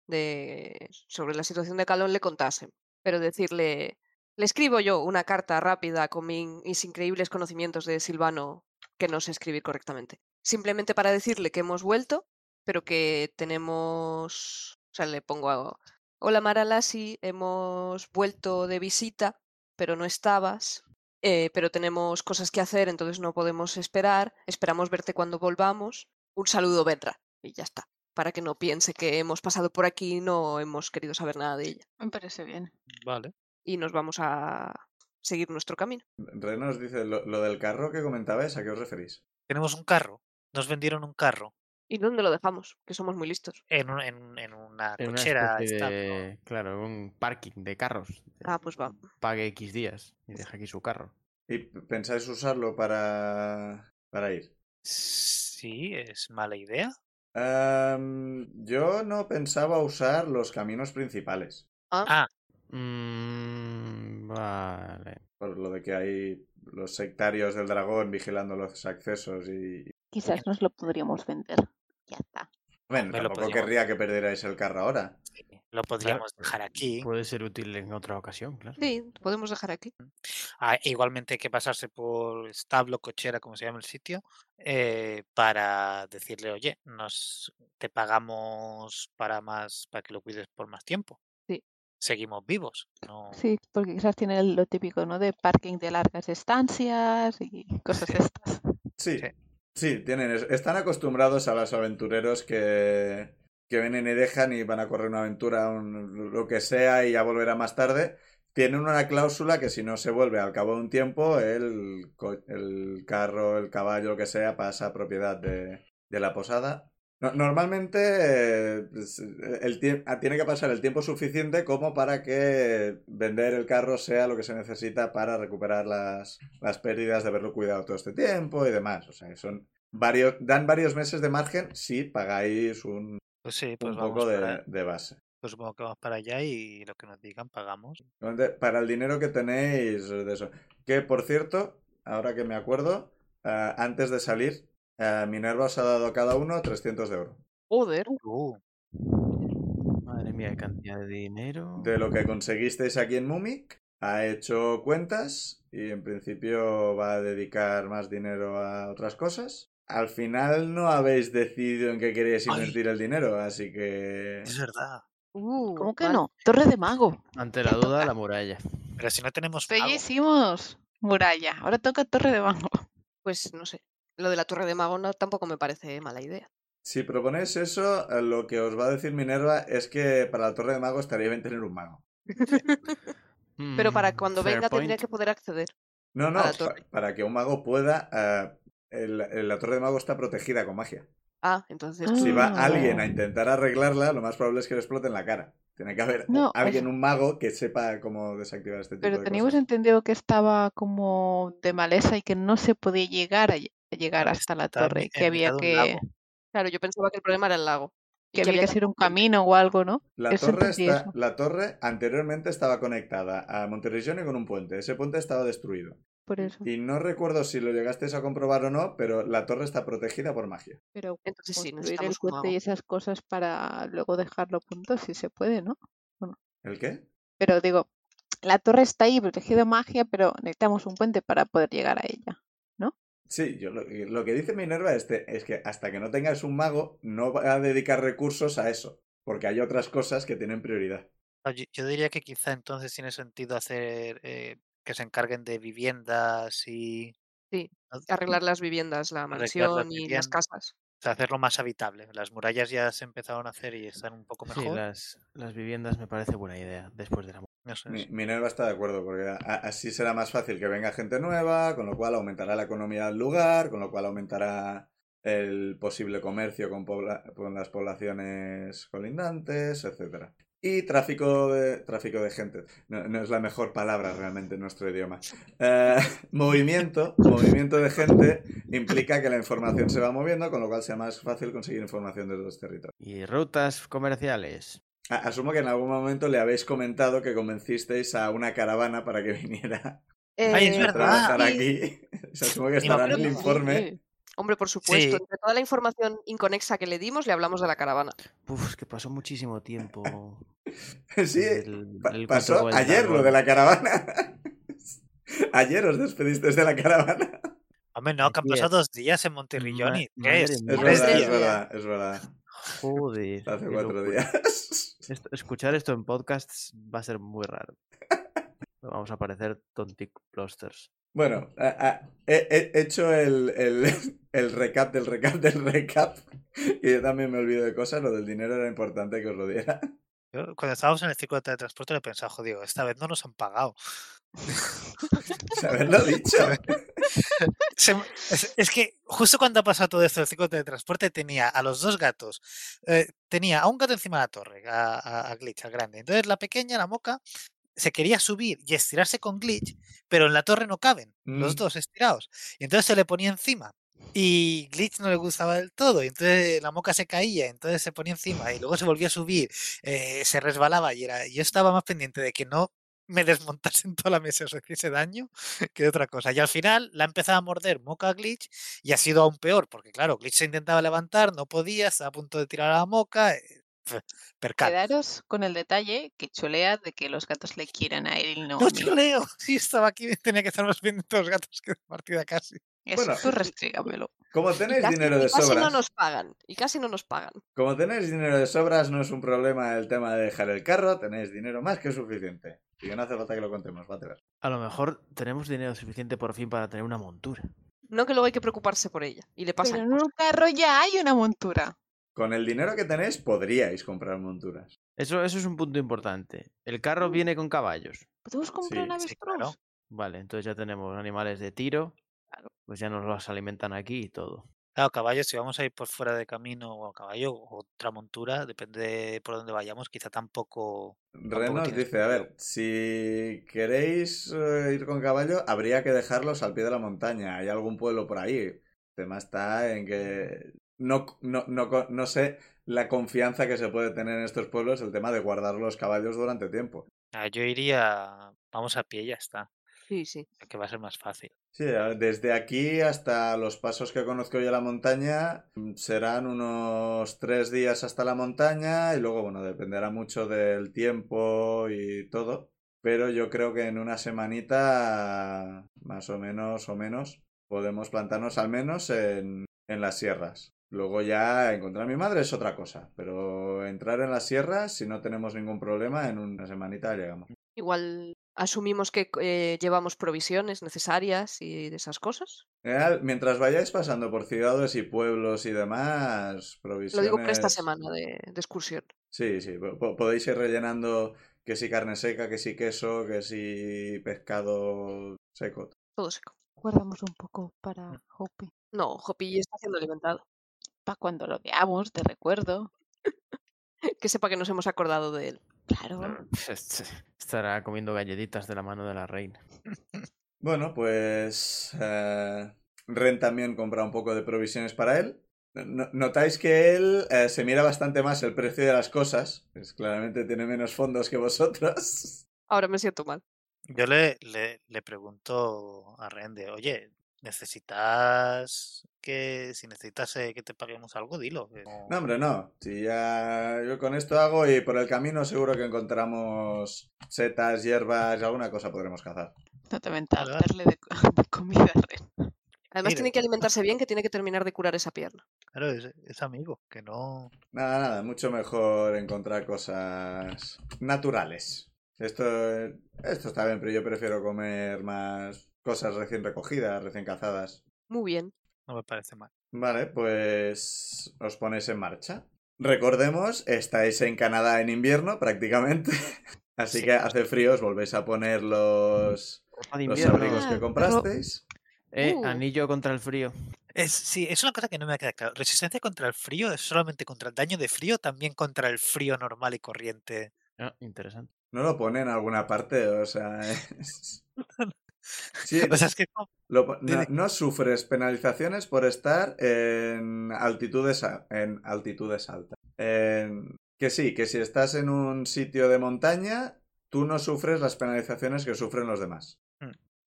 de, sobre la situación de Calón le contasen. Pero decirle, le escribo yo una carta rápida con mi- mis increíbles conocimientos de Silvano que no sé escribir correctamente. Simplemente para decirle que hemos vuelto, pero que tenemos... O sea, le pongo a... Hola Maralasi, hemos vuelto de visita, pero no estabas. eh, pero tenemos cosas que hacer, entonces no podemos esperar. Esperamos verte cuando volvamos. Un saludo, Benra. Y ya está. Para que no piense que hemos pasado por aquí y no hemos querido saber nada de ella. Me parece bien. Vale. Y nos vamos a seguir nuestro camino. Ren nos dice, lo, lo del carro que comentabais, ¿a qué os referís? Tenemos un carro. Nos vendieron un carro ¿Y dónde lo dejamos? Que somos muy listos. en, un- en, en una En una cochera. esta, de... Claro, un parking de carros. Ah, pues va. Pague X días y deja aquí su carro. ¿Y pensáis usarlo para, para ir? Sí, es mala idea. Em, yo no pensaba usar los caminos principales. Ah, Mm, vale. Por lo de que hay los sectarios del dragón vigilando los accesos y... Quizás nos lo podríamos vender. Ya está. Bueno, lo tampoco podríamos- querría que perdierais el carro ahora. sí, lo podríamos dejar aquí. Puede ser útil en otra ocasión, claro. Sí, podemos dejar aquí. Ah, igualmente hay que pasarse por establo, cochera, como se llama el sitio, eh, para decirle, oye, nos te pagamos para más, para que lo cuides por más tiempo. Seguimos vivos. No... Sí, porque quizás tiene lo típico, ¿no? De parking de largas estancias y cosas Sí. estas. Sí, Sí. sí, tienen, es- están acostumbrados a los aventureros que, que vienen y dejan y van a correr una aventura, un- lo que sea, y ya volverá más tarde. Tienen una cláusula que si no se vuelve al cabo de un tiempo, el, el carro, el caballo, lo que sea, pasa a propiedad de, de la posada. No- normalmente eh, pues, el ah, tiene que pasar el tiempo suficiente como para que vender el carro sea lo que se necesita para recuperar las, las pérdidas de haberlo cuidado todo este tiempo y demás. O sea, son varios, dan varios meses de margen si pagáis un, Pues sí, pues un poco de, de base. pues supongo que vamos para allá y lo que nos digan pagamos. Para el dinero que tenéis de eso. Que por cierto, ahora que me acuerdo, eh, antes de salir, eh, Minerva os ha dado a cada uno 300 de oro. Joder. Uh, Madre mía, qué cantidad de dinero. De lo que conseguisteis aquí en Mumik, ha hecho cuentas y en principio va a dedicar más dinero a otras cosas. Al final no habéis decidido en qué queréis Ay. invertir el dinero, así que... es verdad. Uh, ¿Cómo que no? Torre de mago. Ante la duda, la muralla. Pero si no tenemos ya hicimos muralla. Ahora toca Torre de Mango. Pues no sé. Lo de la torre de mago no, tampoco me parece mala idea. Si proponéis eso, eh, lo que os va a decir Minerva es que para la Torre de Mago estaría bien tener un mago. Pero para Mm, cuando fair venga tendría que poder acceder. No, no, A la pa- torre. para que un mago pueda... el- el- la Torre de Mago está protegida con magia. Ah, entonces. Si va Ah. alguien a intentar arreglarla, lo más probable es que le explote en la cara. Tiene que haber No, alguien, es- un mago, que sepa cómo desactivar este tipo Pero de teníamos cosas. entendido que estaba como de maleza y que no se podía llegar a, llegar hasta la torre, que había que. Claro, yo pensaba que el problema era el lago. y que había que hacer un camino o algo, ¿no? La torre, entendí está, eso. la torre anteriormente estaba conectada a Monterrillone con un puente. Ese puente estaba destruido. por eso. Y no recuerdo si lo llegasteis a comprobar o no, pero la torre está protegida por magia. Pero Entonces sí, construir el puente y esas cosas para luego dejarlo punto, si se puede, ¿no? ¿El qué? Pero digo, la torre está ahí protegida magia, pero necesitamos un puente para poder llegar a ella. Sí, yo lo, lo que dice Minerva este, es que hasta que no tengas un mago, no va a dedicar recursos a eso, porque hay otras cosas que tienen prioridad. Yo, yo diría que quizá entonces tiene sentido hacer eh, que se encarguen de viviendas y Sí. Arreglar las viviendas, la Arreglar las mansión y las casas. O sea, hacerlo más habitable. Las murallas ya se empezaron a hacer y están un poco Sí, mejor. las, las viviendas me parece buena idea después de la Eso Mi- es. Minerva está de acuerdo, porque a- así será más fácil que venga gente nueva, con lo cual aumentará la economía del lugar, con lo cual aumentará el posible comercio con, pobla- con las poblaciones colindantes, etcétera. Y tráfico de, tráfico de gente. No, no es la mejor palabra realmente en nuestro idioma. Eh, movimiento, movimiento de gente implica que la información se va moviendo, con lo cual sea más fácil conseguir información de los territorios. Y rutas comerciales. Asumo que en algún momento le habéis comentado que convencisteis a una caravana para que viniera Ay, es Eh, a verdad. trabajar sí. aquí. Asumo que estará en el informe. Sí. Hombre, por supuesto, Sí. entre toda la información inconexa que le dimos, le hablamos de la caravana. Uf, es que pasó muchísimo tiempo. Sí, el- el pasó ayer lo de la caravana. Ayer os despedisteis de la caravana. Hombre, no, que han pasado dos días en Tres. madre Es verdad, es verdad. Joder. Hace cuatro locura. días. Esto- escuchar esto en podcasts va a ser muy raro. Vamos a parecer tontic plosters. Bueno, he, he hecho el, el, el recap del recap del recap. Y yo también me olvido de cosas. Lo del dinero era importante que os lo diera. Yo, cuando estábamos en el ciclo de teletransporte le pensaba, jodido, esta vez no nos han pagado. Haberlo dicho. Se es, es que justo cuando ha pasado todo esto del ciclo de teletransporte tenía a los dos gatos. eh, tenía a un gato encima de la torre, a, a- a Glitch, al grande. Entonces la pequeña, la moca, se quería subir y estirarse con Glitch, pero en la torre no caben, los Mm. dos estirados. Y entonces se le ponía encima. Y Glitch no le gustaba del todo, y entonces la moca se caía, entonces se ponía encima y luego se volvía a subir, eh, se resbalaba y era, yo estaba más pendiente de que no me desmontasen toda la mesa o se hiciese daño que de otra cosa. Y al final la ha empezado a morder Moca a Glitch y ha sido aún peor, porque claro, Glitch se intentaba levantar, no podía, estaba a punto de tirar a la Moca. eh, Percal. Quedaros con el detalle que chulea de que los gatos le quieran a él y no chuleo, sí estaba aquí, tenía que estar más pendiente de los gatos que de partida casi. Eso, Bueno. tú restrígamelo. Como tenéis casi, dinero y de casi no sobras. nos pagan. Y casi no nos pagan. Como tenéis dinero de sobras, no es un problema el tema de dejar el carro, tenéis dinero más que suficiente. Y que no hace falta que lo contemos, va a lo mejor tenemos dinero suficiente por fin para tener una montura. No que luego hay que preocuparse por ella. Y le Pero pasan en un carro ya hay una montura. Con el dinero que tenéis podríais comprar monturas. Eso, eso es un punto importante. El carro viene con caballos. ¿Podemos comprar Sí, un sí, avestruz? claro. Vale, entonces ya tenemos animales de tiro. Claro. Pues ya nos los alimentan aquí y todo. Claro, caballos, si vamos a ir por fuera de camino o a caballo o otra montura, depende de por dónde vayamos, quizá tampoco. Ren nos dice, a ver, si queréis eh, ir con caballo, habría que dejarlos al pie de la montaña. ¿Hay algún pueblo por ahí? El tema está en que no, no, no, no sé la confianza que se puede tener en estos pueblos, el tema de guardar los caballos durante tiempo. Ah, yo iría, vamos a pie y ya está, Sí, sí. que va a ser más fácil. Sí, desde aquí hasta los pasos que conozco yo a la montaña mm, serán unos tres días hasta la montaña y luego, bueno, dependerá mucho del tiempo y todo, pero yo creo que en una semanita, más o menos o menos, podemos plantarnos al menos en, en las sierras. Luego ya encontrar a mi madre es otra cosa, pero entrar en las sierras, si no tenemos ningún problema, en una semanita llegamos. Igual asumimos que eh, llevamos provisiones necesarias y de esas cosas. Mientras vayáis pasando por ciudades y pueblos y demás, Lo provisiones... digo por esta semana de, de excursión. Sí, sí, po- po- podéis ir rellenando que si carne seca, que si queso, que si pescado seco. Todo seco. Guardamos un poco para Hopi. No, Hopi ya está siendo alimentado. Para cuando lo veamos, de recuerdo. Que sepa que nos hemos acordado de él. Claro. Estará comiendo galletitas de la mano de la reina. Bueno, pues eh, Ren también compra un poco de provisiones para él. No- Notáis que él eh, se mira bastante más el precio de las cosas, pues claramente tiene menos fondos que vosotros. Ahora me siento mal. Yo le, le, le pregunto a Rende, oye, ¿necesitas que si necesitas eh, que te paguemos algo, dilo? que no- hombre, no. Si ya yo con esto hago y por el camino seguro que encontramos setas, hierbas y alguna cosa podremos cazar. No te mentas, darle de, de comida. Además Mira. tiene que alimentarse bien, que tiene que terminar de curar esa pierna. Claro, es, es amigo, que no... Nada, nada, mucho mejor encontrar cosas naturales. Esto, esto está bien, pero yo prefiero comer más cosas recién recogidas, recién cazadas. Muy bien. No me parece mal. Vale, pues os ponéis en marcha. Recordemos, estáis en Canadá en invierno prácticamente, así Sí. que hace frío, os volvéis a poner los, los abrigos que comprasteis. Eh, Uh. anillo contra el frío. Es, sí, es una cosa que no me queda claro. ¿Resistencia contra el frío es solamente contra el daño de frío o también contra el frío normal y corriente? Ah, interesante. No lo pone en alguna parte, o sea... es- Sí, O sea, es que es como- Lo po- no, sufres penalizaciones por estar en altitudes, en altitudes altas. En- que sí, que si estás en un sitio de montaña, tú no sufres las penalizaciones que sufren los demás.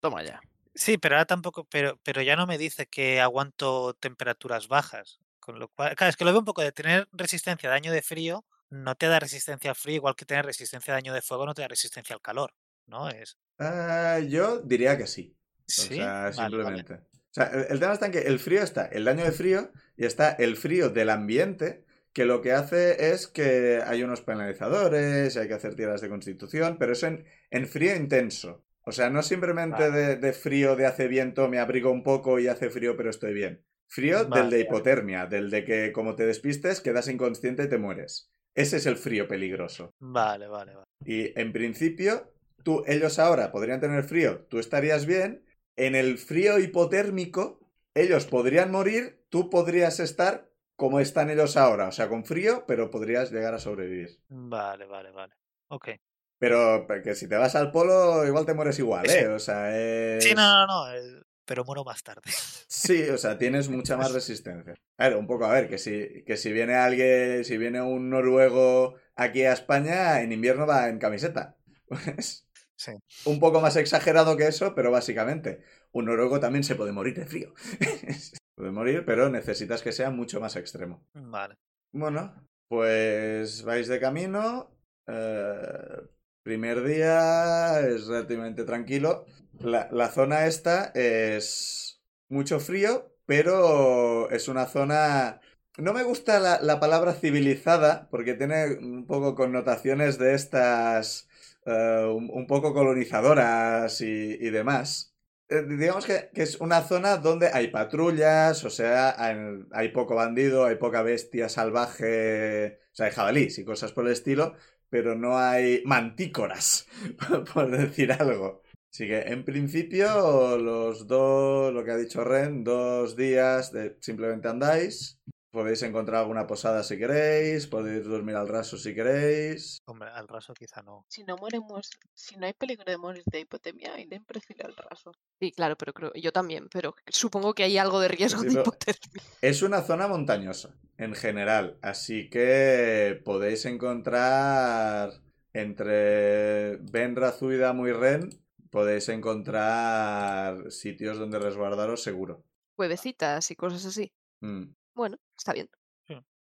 Toma ya. Sí, pero ahora tampoco, pero, pero ya no me dice que aguanto temperaturas bajas. Con lo cual, claro, es que lo veo un poco de tener resistencia a daño de frío, no te da resistencia al frío, igual que tener resistencia a daño de fuego no te da resistencia al calor, ¿no? Es. Ah, yo diría que sí. O sea, vale, vale. simplemente. O sea, el, el tema está en que el frío está, el daño de frío, y está el frío del ambiente, que lo que hace es que hay unos penalizadores, hay que hacer tiras de constitución, pero eso en, en frío intenso. O sea, no simplemente Vale. de, de frío de hace viento, me abrigo un poco y hace frío, pero estoy bien. Frío del de hipotermia, del de que como te despistes, quedas inconsciente y te mueres. Ese es el frío peligroso. Vale, vale, vale. Y en principio, tú, ellos ahora podrían tener frío, tú estarías bien. En el frío hipotérmico, ellos podrían morir, tú podrías estar como están ellos ahora, o sea, con frío, pero podrías llegar a sobrevivir. Vale, vale, vale. Ok. Pero que si te vas al polo, igual te mueres igual. ¿eh? O sea, es... Sí, no, no, no, eh, pero muero más tarde. Sí, o sea, tienes mucha más resistencia. A ver, un poco, a ver, que si, que si viene alguien, si viene un noruego aquí a España, en invierno va en camiseta. Pues, Sí. un poco más exagerado que eso, pero básicamente, un noruego también se puede morir de frío. puede morir, pero necesitas que sea mucho más extremo. Vale. Bueno, pues vais de camino. eh, primer día es relativamente tranquilo. La, la zona esta es mucho frío, pero es una zona... No me gusta la, la palabra civilizada porque tiene un poco connotaciones de estas... eh, un, poco colonizadoras y, demás. Eh, digamos que, es una zona donde hay patrullas, o sea, hay, hay poco bandido, hay poca bestia salvaje, o sea, hay jabalís y cosas por el estilo, pero no hay mantícoras, por decir algo. Así que, en principio, los dos, lo que ha dicho Ren, dos días de simplemente andáis. Podéis encontrar alguna posada si queréis, podéis dormir al raso si queréis. Hombre, al raso quizá no. Si no morimos, si no hay peligro de morir de hipotemia, Aiden prefiere al raso. Sí, claro, pero creo, yo también, pero supongo que hay algo de riesgo de hipotermia. Es una zona montañosa, en general, así que podéis encontrar entre Benra, Zuida, y Ren, podéis encontrar sitios donde resguardaros seguro. Cuevecitas y cosas así. Mm. Bueno, está bien.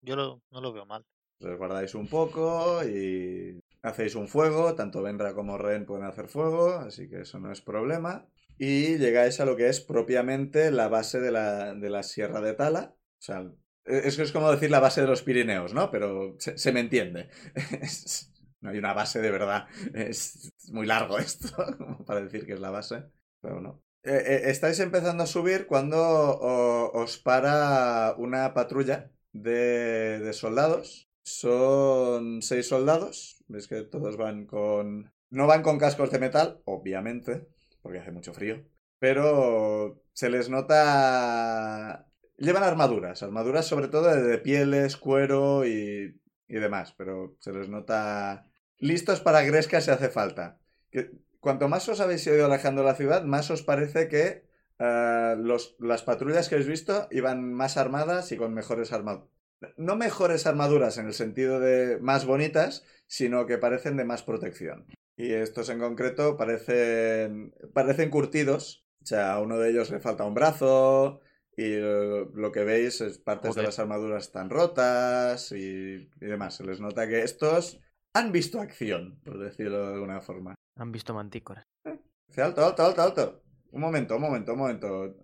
Yo lo- no lo veo mal. Resguardáis un poco y hacéis un fuego, tanto Benra como Ren pueden hacer fuego, así que eso no es problema. Y llegáis a lo que es propiamente la base de la, de la Sierra de Tala. O sea, es que es como decir la base de los Pirineos, ¿no? Pero se, se me entiende. Es- no hay una base de verdad. Es muy largo esto como para decir que es la base. Pero no. Eh, eh, estáis empezando a subir cuando os para una patrulla de, de soldados. Son seis soldados. Veis que todos van con... No van con cascos de metal, obviamente, porque hace mucho frío. Pero se les nota... Llevan armaduras, armaduras sobre todo de, pieles, cuero y, y demás, pero se les nota listos para gresca si hace falta. Cuanto más os habéis ido alejando de la ciudad, más os parece que eh, los, las patrullas que habéis visto iban más armadas y con mejores armaduras. No mejores armaduras en el sentido de más bonitas, sino que parecen de más protección. Y estos en concreto parecen, parecen curtidos. O sea, a uno de ellos le falta un brazo. Y lo, que veis es partes de las armaduras están rotas y, y demás. Se les nota que estos han visto acción, por decirlo de alguna forma. Han visto mantícoras. Dice, alto, alto, alto, alto. Un momento, un momento, un momento.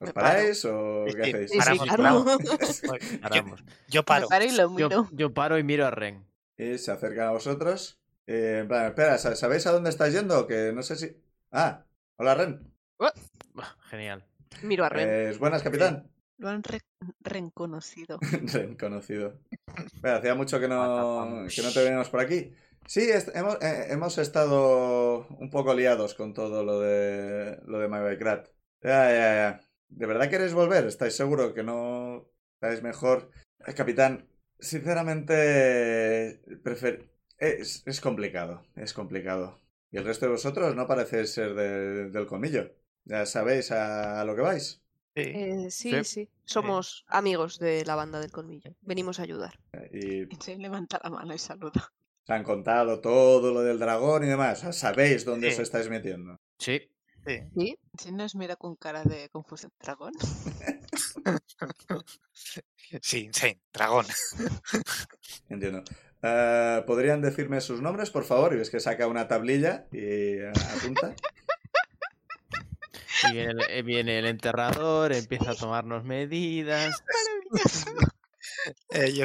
¿Os paráis o Sí, qué sí. hacéis? Sí, sí, Paramos, paramos. Yo, paro. paro y lo miro. Yo, yo paro y miro a Ren. Y se acercan a vosotros. Eh, en plan, espera, ¿sa- ¿sabéis a dónde estáis yendo? Que no sé si. Ah, hola Ren. Bah, Genial. Miro a Ren. Eh, buenas, capitán. Lo han re- reconocido. Ren, conocido. Espera, hacía mucho que no, que no te veníamos por aquí. Sí, hemos, eh, hemos estado un poco liados con todo lo de lo de. Ya, ya, ya. ¿De verdad queréis volver? ¿Estáis seguro que no estáis mejor? Eh, capitán, sinceramente, prefer... es, es complicado, es complicado. Y el resto de vosotros no parecéis ser de- del colmillo. Ya sabéis a, a lo que vais. Sí. Eh, sí, Sí. sí. Somos amigos de la banda del colmillo. Venimos a ayudar. Y Insane levanta la mano y saluda. Os han contado todo lo del dragón y demás. Sea, sabéis dónde os estáis metiendo. Sí. sí. ¿Sí? Insane nos mira con cara de confusión. ¿Dragón? Sí, insane. Dragón. Entiendo. Eh, ¿Podrían decirme sus nombres, por favor? Y ves que saca una tablilla y eh, apunta. Y viene el, eh, viene el enterrador, empieza a tomarnos medidas. Maravilloso. Eh, yo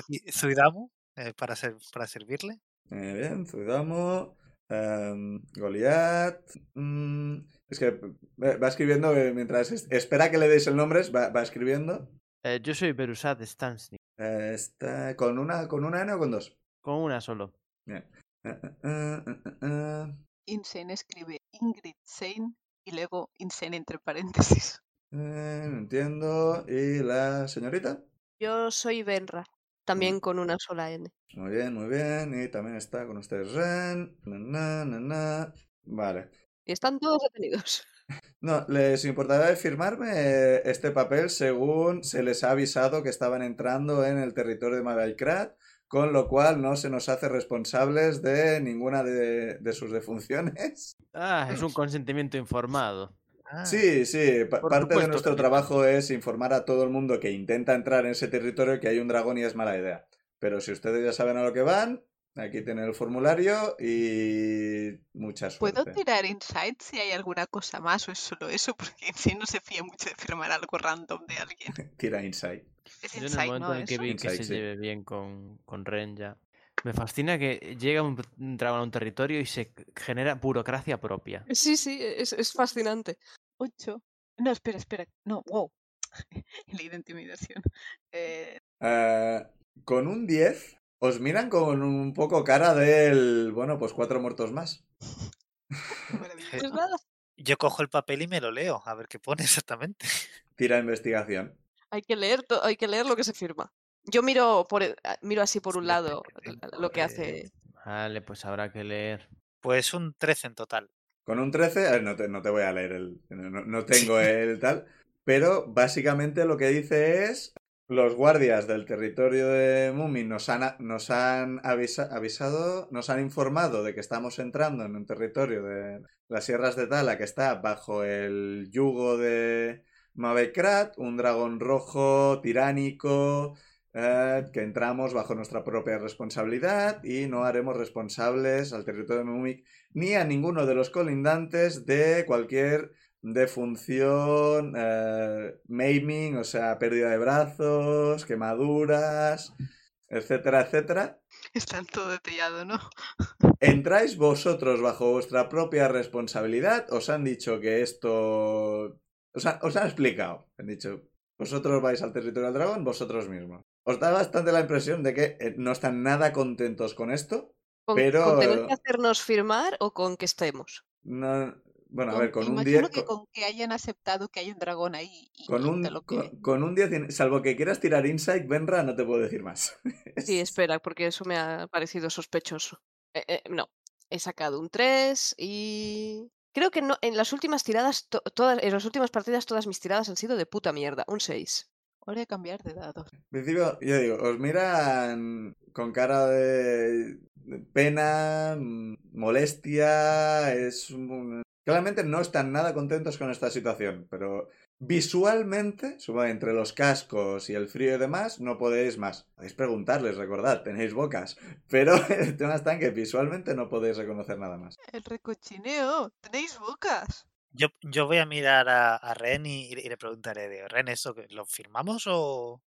eh, para, ser, para servirle. Muy bien, Zuidamo. em, Goliath. mm, es que va escribiendo eh, mientras es- espera que le deis el nombre, va, va escribiendo. Eh, yo soy Berusat Stansny. Eh, está con una, con una N o con dos. Con una solo. Bien. Eh, eh, eh, eh, eh. Insane escribe Ingrid Sane y luego Insane entre paréntesis. Eh, no entiendo. ¿Y la señorita? Yo soy Benra. También con una sola N. Muy bien, muy bien. Y también está con ustedes Ren. Na, na, na, na. Vale. Y están todos detenidos. No, les importará firmarme este papel según se les ha avisado que estaban entrando en el territorio de Madaikrat, con lo cual no se nos hace responsables de ninguna de, de sus defunciones. Ah, es un consentimiento informado. Ah, Sí, sí, pa- parte de nuestro trabajo es informar a todo el mundo que intenta entrar en ese territorio que hay un dragón y es mala idea. Pero si ustedes ya saben a lo que van, aquí tienen el formulario y mucha ¿Puedo suerte. tirar insight si hay alguna cosa más o es solo eso? Porque Insane no se fía mucho de firmar algo random de alguien. Tira insight. Es Yo en el momento ¿no? en que vi que se sí. lleve bien con, con Ren ya. Me fascina que llega un un dragón a un territorio y se genera burocracia propia. Sí, sí, es, es fascinante. Ocho. No, espera, espera. No, wow. Leído intimidación. Eh, Eh, con un 10, os miran con un poco cara del, bueno, pues cuatro muertos más. Pues nada, Yo cojo el papel y me lo leo, a ver qué pone exactamente. Tira investigación. hay que leer, hay que leer lo que se firma. Yo miro por e- a- miro así por un lado lo que hace. Vale, pues habrá que leer. Pues un 13 en total. Con un 13, a ver, no te, no te voy a leer el. No, no- tengo el tal. Pero básicamente lo que dice es. Los guardias del territorio de Mumi nos han, nos han avisa- avisado, nos han informado de que estamos entrando en un territorio de las sierras de Tala que está bajo el yugo de Mavekrat, un dragón rojo tiránico, eh, que entramos bajo nuestra propia responsabilidad y no haremos responsables al territorio de Mumik ni a ninguno de los colindantes de cualquier defunción, eh, maiming, o sea, pérdida de brazos, quemaduras, etcétera, etcétera. Están todo detallado, ¿no? ¿Entráis vosotros bajo vuestra propia responsabilidad? ¿Os han dicho que esto... Os, han- os han explicado. Han dicho, vosotros vais al territorio del dragón, vosotros mismos. Os da bastante la impresión de que eh, no están nada contentos con esto. ¿Con, pero- con tener que hacernos firmar o con que estemos? No, bueno, a ver, con un imagino 10... que con que hayan aceptado que hay un dragón ahí y Con un, lo que... con, con un 10, en- salvo que quieras tirar Insight, Benra, no te puedo decir más. Sí, espera, porque eso me ha parecido sospechoso. Eh, eh, no, he sacado un 3 y... Creo que no, en las últimas tiradas, to- todas, en las últimas partidas todas mis tiradas han sido de puta mierda. Un 6. Hora de cambiar de dados. En principio, yo digo, os miran con cara de... pena, molestia, es un- Claramente no están nada contentos con esta situación, pero visualmente, entre los cascos y el frío y demás, no podéis más. Podéis preguntarles, recordad, tenéis bocas, pero el tema está en que visualmente no podéis reconocer nada más. El recochineo. Tenéis bocas. Yo, yo voy a mirar a, a Ren y, y le preguntaré de Ren, ¿eso que- lo firmamos o...?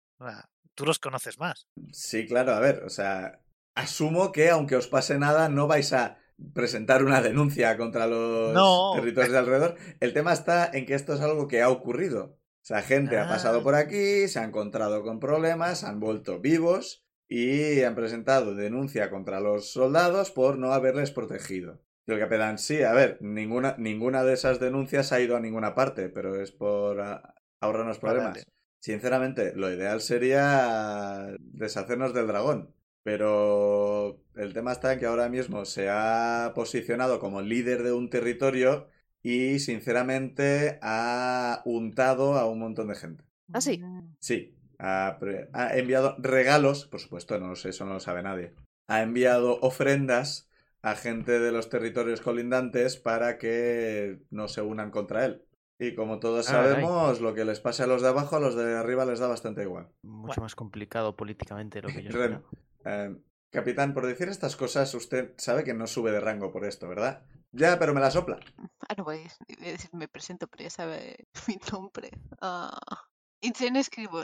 Tú los conoces más. Sí, claro, a ver, o sea, asumo que aunque os pase nada, no vais a presentar una denuncia contra los No. territorios de alrededor. El tema está en que esto es algo que ha ocurrido. O sea, gente ha pasado Ah. por aquí, se ha encontrado con problemas, han vuelto vivos y han presentado denuncia contra los soldados por no haberles protegido. Y el capitán, sí, a ver, ninguna, ninguna de esas denuncias ha ido a ninguna parte, pero es por ah, ahorrarnos Ah, problemas. vale. Sinceramente, lo ideal sería deshacernos del dragón. Pero el tema está en que ahora mismo se ha posicionado como líder de un territorio y sinceramente ha untado a un montón de gente. ¿Ah, sí? Sí, ha enviado regalos, por supuesto, no lo sé, eso no lo sabe nadie. Ha enviado ofrendas a gente de los territorios colindantes para que no se unan contra él. Y como todos Ah, sabemos, lo que les pase a los de abajo, a los de arriba les da bastante igual. Mucho Bueno. más complicado políticamente de lo que yo Ren, eh, capitán, por decir estas cosas, usted sabe que no sube de rango por esto, ¿verdad? Ya, pero me la sopla. Ah, no voy a decir me presento, pero ya sabe mi nombre. Ah, Itzen escribo.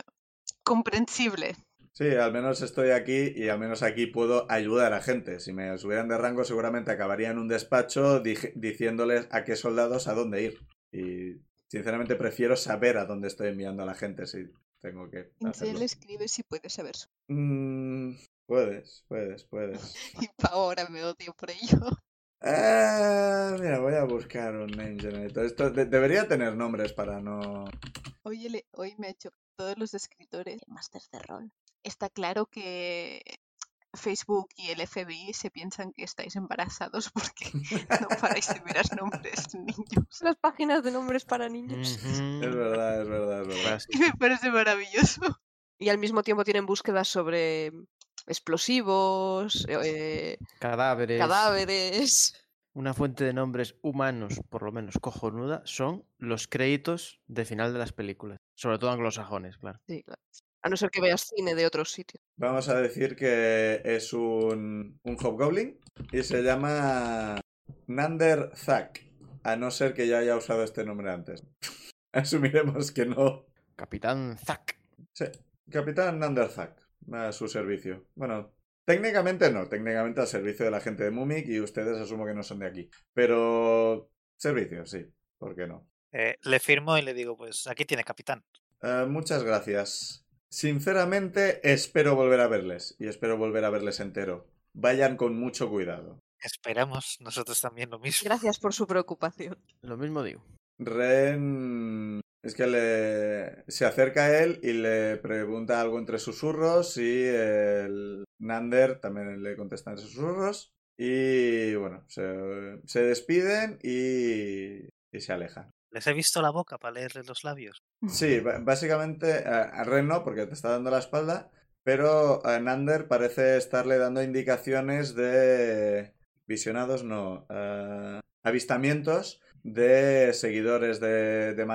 Comprensible. Sí, al menos estoy aquí y al menos aquí puedo ayudar a gente. Si me subieran de rango, seguramente acabaría en un despacho diciéndoles a qué soldados a dónde ir. Y sinceramente prefiero saber a dónde estoy enviando a la gente si tengo que Itzen hacerlo. le escribe si puede saber su. Mm, puedes, puedes, puedes. Y pa ahora me odio por ello. Ah, mira, voy a buscar un name generator. Esto de- debería tener nombres para no... Oye, hoy me ha hecho todos los escritores de Masters de Rol. Está claro que Facebook y el FBI se piensan que estáis embarazados porque no paráis de mirar nombres de niños. Las páginas de nombres para niños. Es verdad, es verdad, es verdad. Me parece maravilloso. Y al mismo tiempo tienen búsquedas sobre explosivos, eh, Cadáveres. cadáveres. Una fuente de nombres humanos, por lo menos cojonuda, son los créditos de final de las películas. Sobre todo anglosajones, claro. Sí, claro. A no ser que veas cine de otros sitios. Vamos a decir que es un, un hobgoblin y se llama Nander Zack. A no ser que ya haya usado este nombre antes. Asumiremos que no. Capitán Zack. Sí, Capitán Nander Zack. A su servicio. Bueno, técnicamente no. Técnicamente al servicio de la gente de Mumik y ustedes asumo que no son de aquí. Pero... Servicio, sí. ¿Por qué no? Eh, le firmo y le digo, pues aquí tiene capitán. Eh, muchas gracias. Sinceramente, espero volver a verles. Y espero volver a verles entero. Vayan con mucho cuidado. Esperamos nosotros también lo mismo. Gracias por su preocupación. Lo mismo digo. Ren es que le se acerca a él y le pregunta algo entre susurros y el Nander también le contesta entre susurros y bueno, se, se despiden y, y se alejan. Les he visto la boca para leerle los labios. Sí, básicamente a, Ren no, porque te está dando la espalda, pero a Nander parece estarle dando indicaciones de visionados, no, eh, avistamientos de seguidores de, de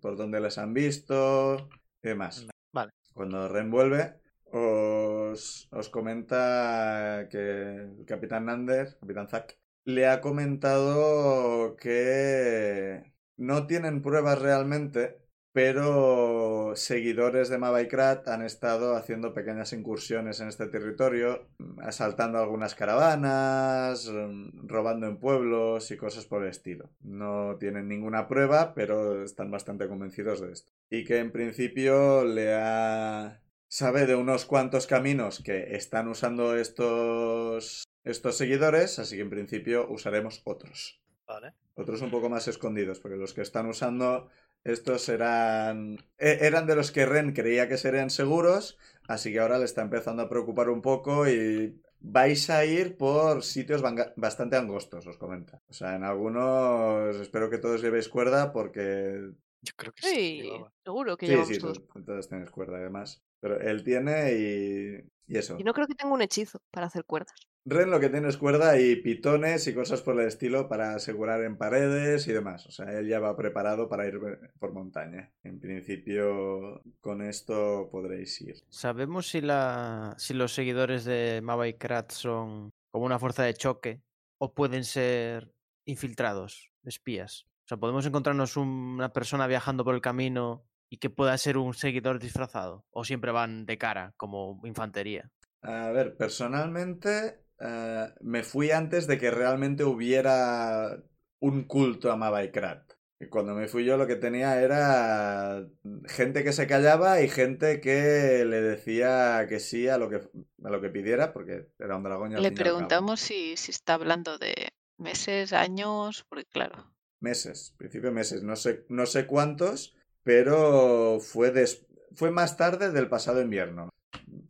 por donde les han visto y demás. Vale. Cuando Ren vuelve, os, os comenta que el capitán Nander, capitán Zack, le ha comentado que no tienen pruebas realmente, pero seguidores de Mabaikrat han estado haciendo pequeñas incursiones en este territorio, mm, asaltando algunas caravanas, mm, robando en pueblos y cosas por el estilo. No tienen ninguna prueba, pero están bastante convencidos de esto. Y que en principio le ha... sabe de unos cuantos caminos que están usando estos estos seguidores, así que en principio usaremos otros. Vale. Otros un poco más escondidos, porque los que están usando estos eran e- eran de los que Ren creía que serían seguros, así que ahora le está empezando a preocupar un poco y vais a ir por sitios bastante angostos, os comenta. O sea, en algunos espero que todos llevéis cuerda porque Yo creo que sí. Sí, seguro que Sí, llevamos sí, todos tenéis cuerda además. Pero él tiene y Y eso. Y no creo que tenga un hechizo para hacer cuerdas. Ren lo que tiene es cuerda y pitones y cosas por el estilo para asegurar en paredes y demás. O sea, él ya va preparado para ir por montaña. En principio, con esto podréis ir. ¿Sabemos si, la, si los seguidores de Mava y Krat son como una fuerza de choque o pueden ser infiltrados, espías? O sea, ¿podemos encontrarnos una persona viajando por el camino y que pueda ser un seguidor disfrazado? ¿O siempre van de cara, como infantería? A ver, personalmente eh, me fui antes de que realmente hubiera un culto a Mabaikrat. Y cuando me fui yo lo que tenía era gente que se callaba y gente que le decía que sí a lo que, a lo que pidiera, porque era un dragón. Y al Le fin preguntamos si, si está hablando de meses, años, porque claro, Meses, principio de meses, no sé, no sé cuántos, pero fue, des- fue más tarde del pasado invierno.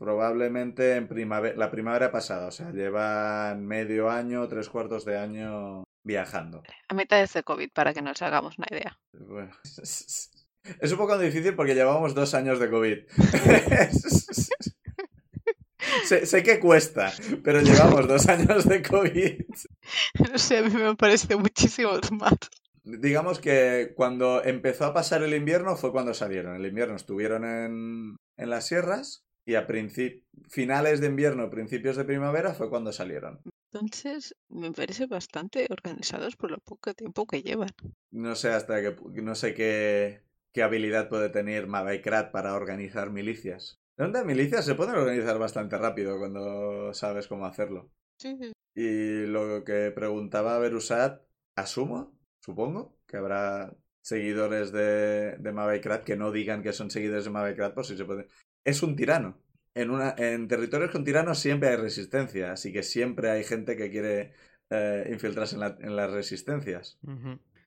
Probablemente en primavera, la primavera pasada, o sea, llevan medio año, tres cuartos de año viajando. a mitad de este COVID, para que nos hagamos una idea. Bueno, es un poco difícil porque llevamos dos años de COVID. sé, sé que cuesta, pero llevamos dos años de COVID. No sé, a mí me parece muchísimo más. Digamos que cuando empezó a pasar el invierno fue cuando salieron. El invierno estuvieron en, en las sierras y a finales de invierno, principios de primavera fue cuando salieron. Entonces, me parece bastante organizados por lo poco tiempo que llevan. No sé hasta qué, no sé qué, qué habilidad puede tener Mabaikrat para organizar milicias. ¿Dónde milicias se pueden organizar bastante rápido cuando sabes cómo hacerlo? Sí. Y lo que preguntaba Berusat, asumo, supongo, que habrá seguidores de, de que no digan que son seguidores de Mabaikrat por si se puede. Es un tirano. En, una, en territorios con tiranos siempre hay resistencia, así que siempre hay gente que quiere eh, infiltrarse en, la- en las resistencias.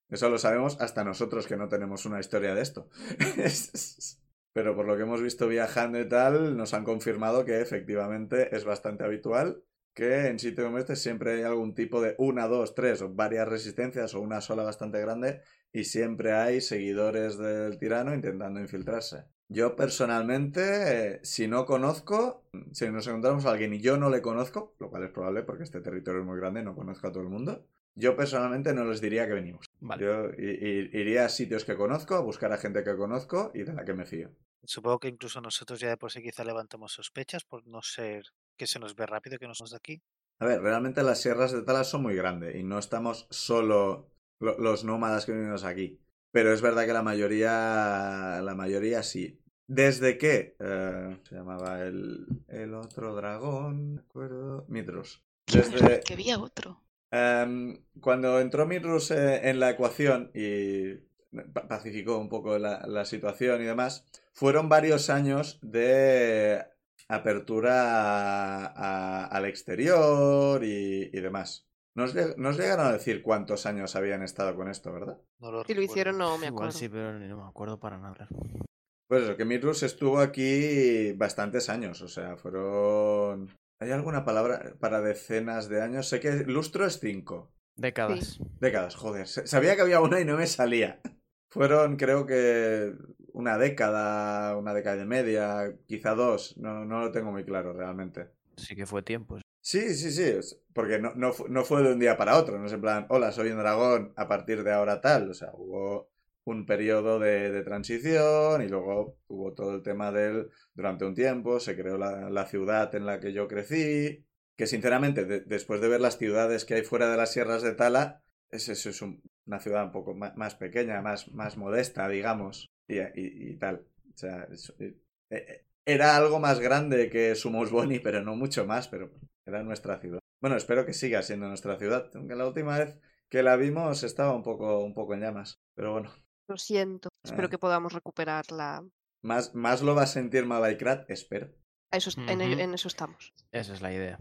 Eso lo sabemos hasta nosotros que no tenemos una historia de esto. Pero por lo que hemos visto viajando y tal, nos han confirmado que efectivamente es bastante habitual que en sitio como este siempre hay algún tipo de una, dos, tres o varias resistencias o una sola bastante grande y siempre hay seguidores del tirano intentando infiltrarse. Yo personalmente, eh, si no conozco, si nos encontramos a alguien y yo no le conozco, lo cual es probable porque este territorio es muy grande, no conozco a todo el mundo, yo personalmente no les diría que venimos. Vale. Yo iría a sitios que conozco, a buscar a gente que conozco y de la que me fío. Supongo que incluso nosotros ya de por sí quizá levantamos sospechas por no ser que se nos ve rápido que no somos de aquí. A ver, realmente las sierras de Talas son muy grandes y no estamos solo lo- los nómadas que vivimos aquí. Pero es verdad que la mayoría, la mayoría sí. ¿Desde qué? Eh, se llamaba el, el otro dragón, ¿de acuerdo? Midros. Desde, Que había otro. Em, cuando entró Midrus eh, en la ecuación y pa- pacificó un poco la, la situación y demás, fueron varios años de apertura a- a- al exterior y, y demás. Nos, lleg- nos llegaron a decir cuántos años habían estado con esto, ¿verdad? No lo Si lo hicieron, no me Igual acuerdo. sí, pero ni- no me acuerdo para nada. Pues eso, que Midrus estuvo aquí bastantes años, o sea, fueron... ¿Hay alguna palabra para decenas de años? Sé que lustro es cinco. Décadas. Décadas, joder. Sabía que había una y no me salía. Fueron, creo que, una década, una década y media, quizá dos. No, no lo tengo muy claro realmente. Sí que fue tiempo. Sí, sí, sí. Porque no, no, no fue de un día para otro. No es en plan, hola, soy un dragón, a partir de ahora tal. O sea, hubo un periodo de, de transición y luego hubo todo el tema del... Durante un tiempo se creó la, la ciudad en la que yo crecí. Que sinceramente, de- después de ver las ciudades que hay fuera de las sierras de Tala, es, es, es un- una ciudad un poco ma- más, pequeña, más, más modesta, digamos, y, y- y tal. O sea, es- eh, eh, era algo más grande que Sumos Boni, pero no mucho más, pero era nuestra ciudad. Bueno, espero que siga siendo nuestra ciudad, aunque la última vez que la vimos estaba un poco, un poco en llamas. Pero bueno, Lo siento. Espero Ah. que podamos recuperarla. más, más lo va a sentir Malaikrat, espero. Eso, en, en eso estamos. Esa es la idea.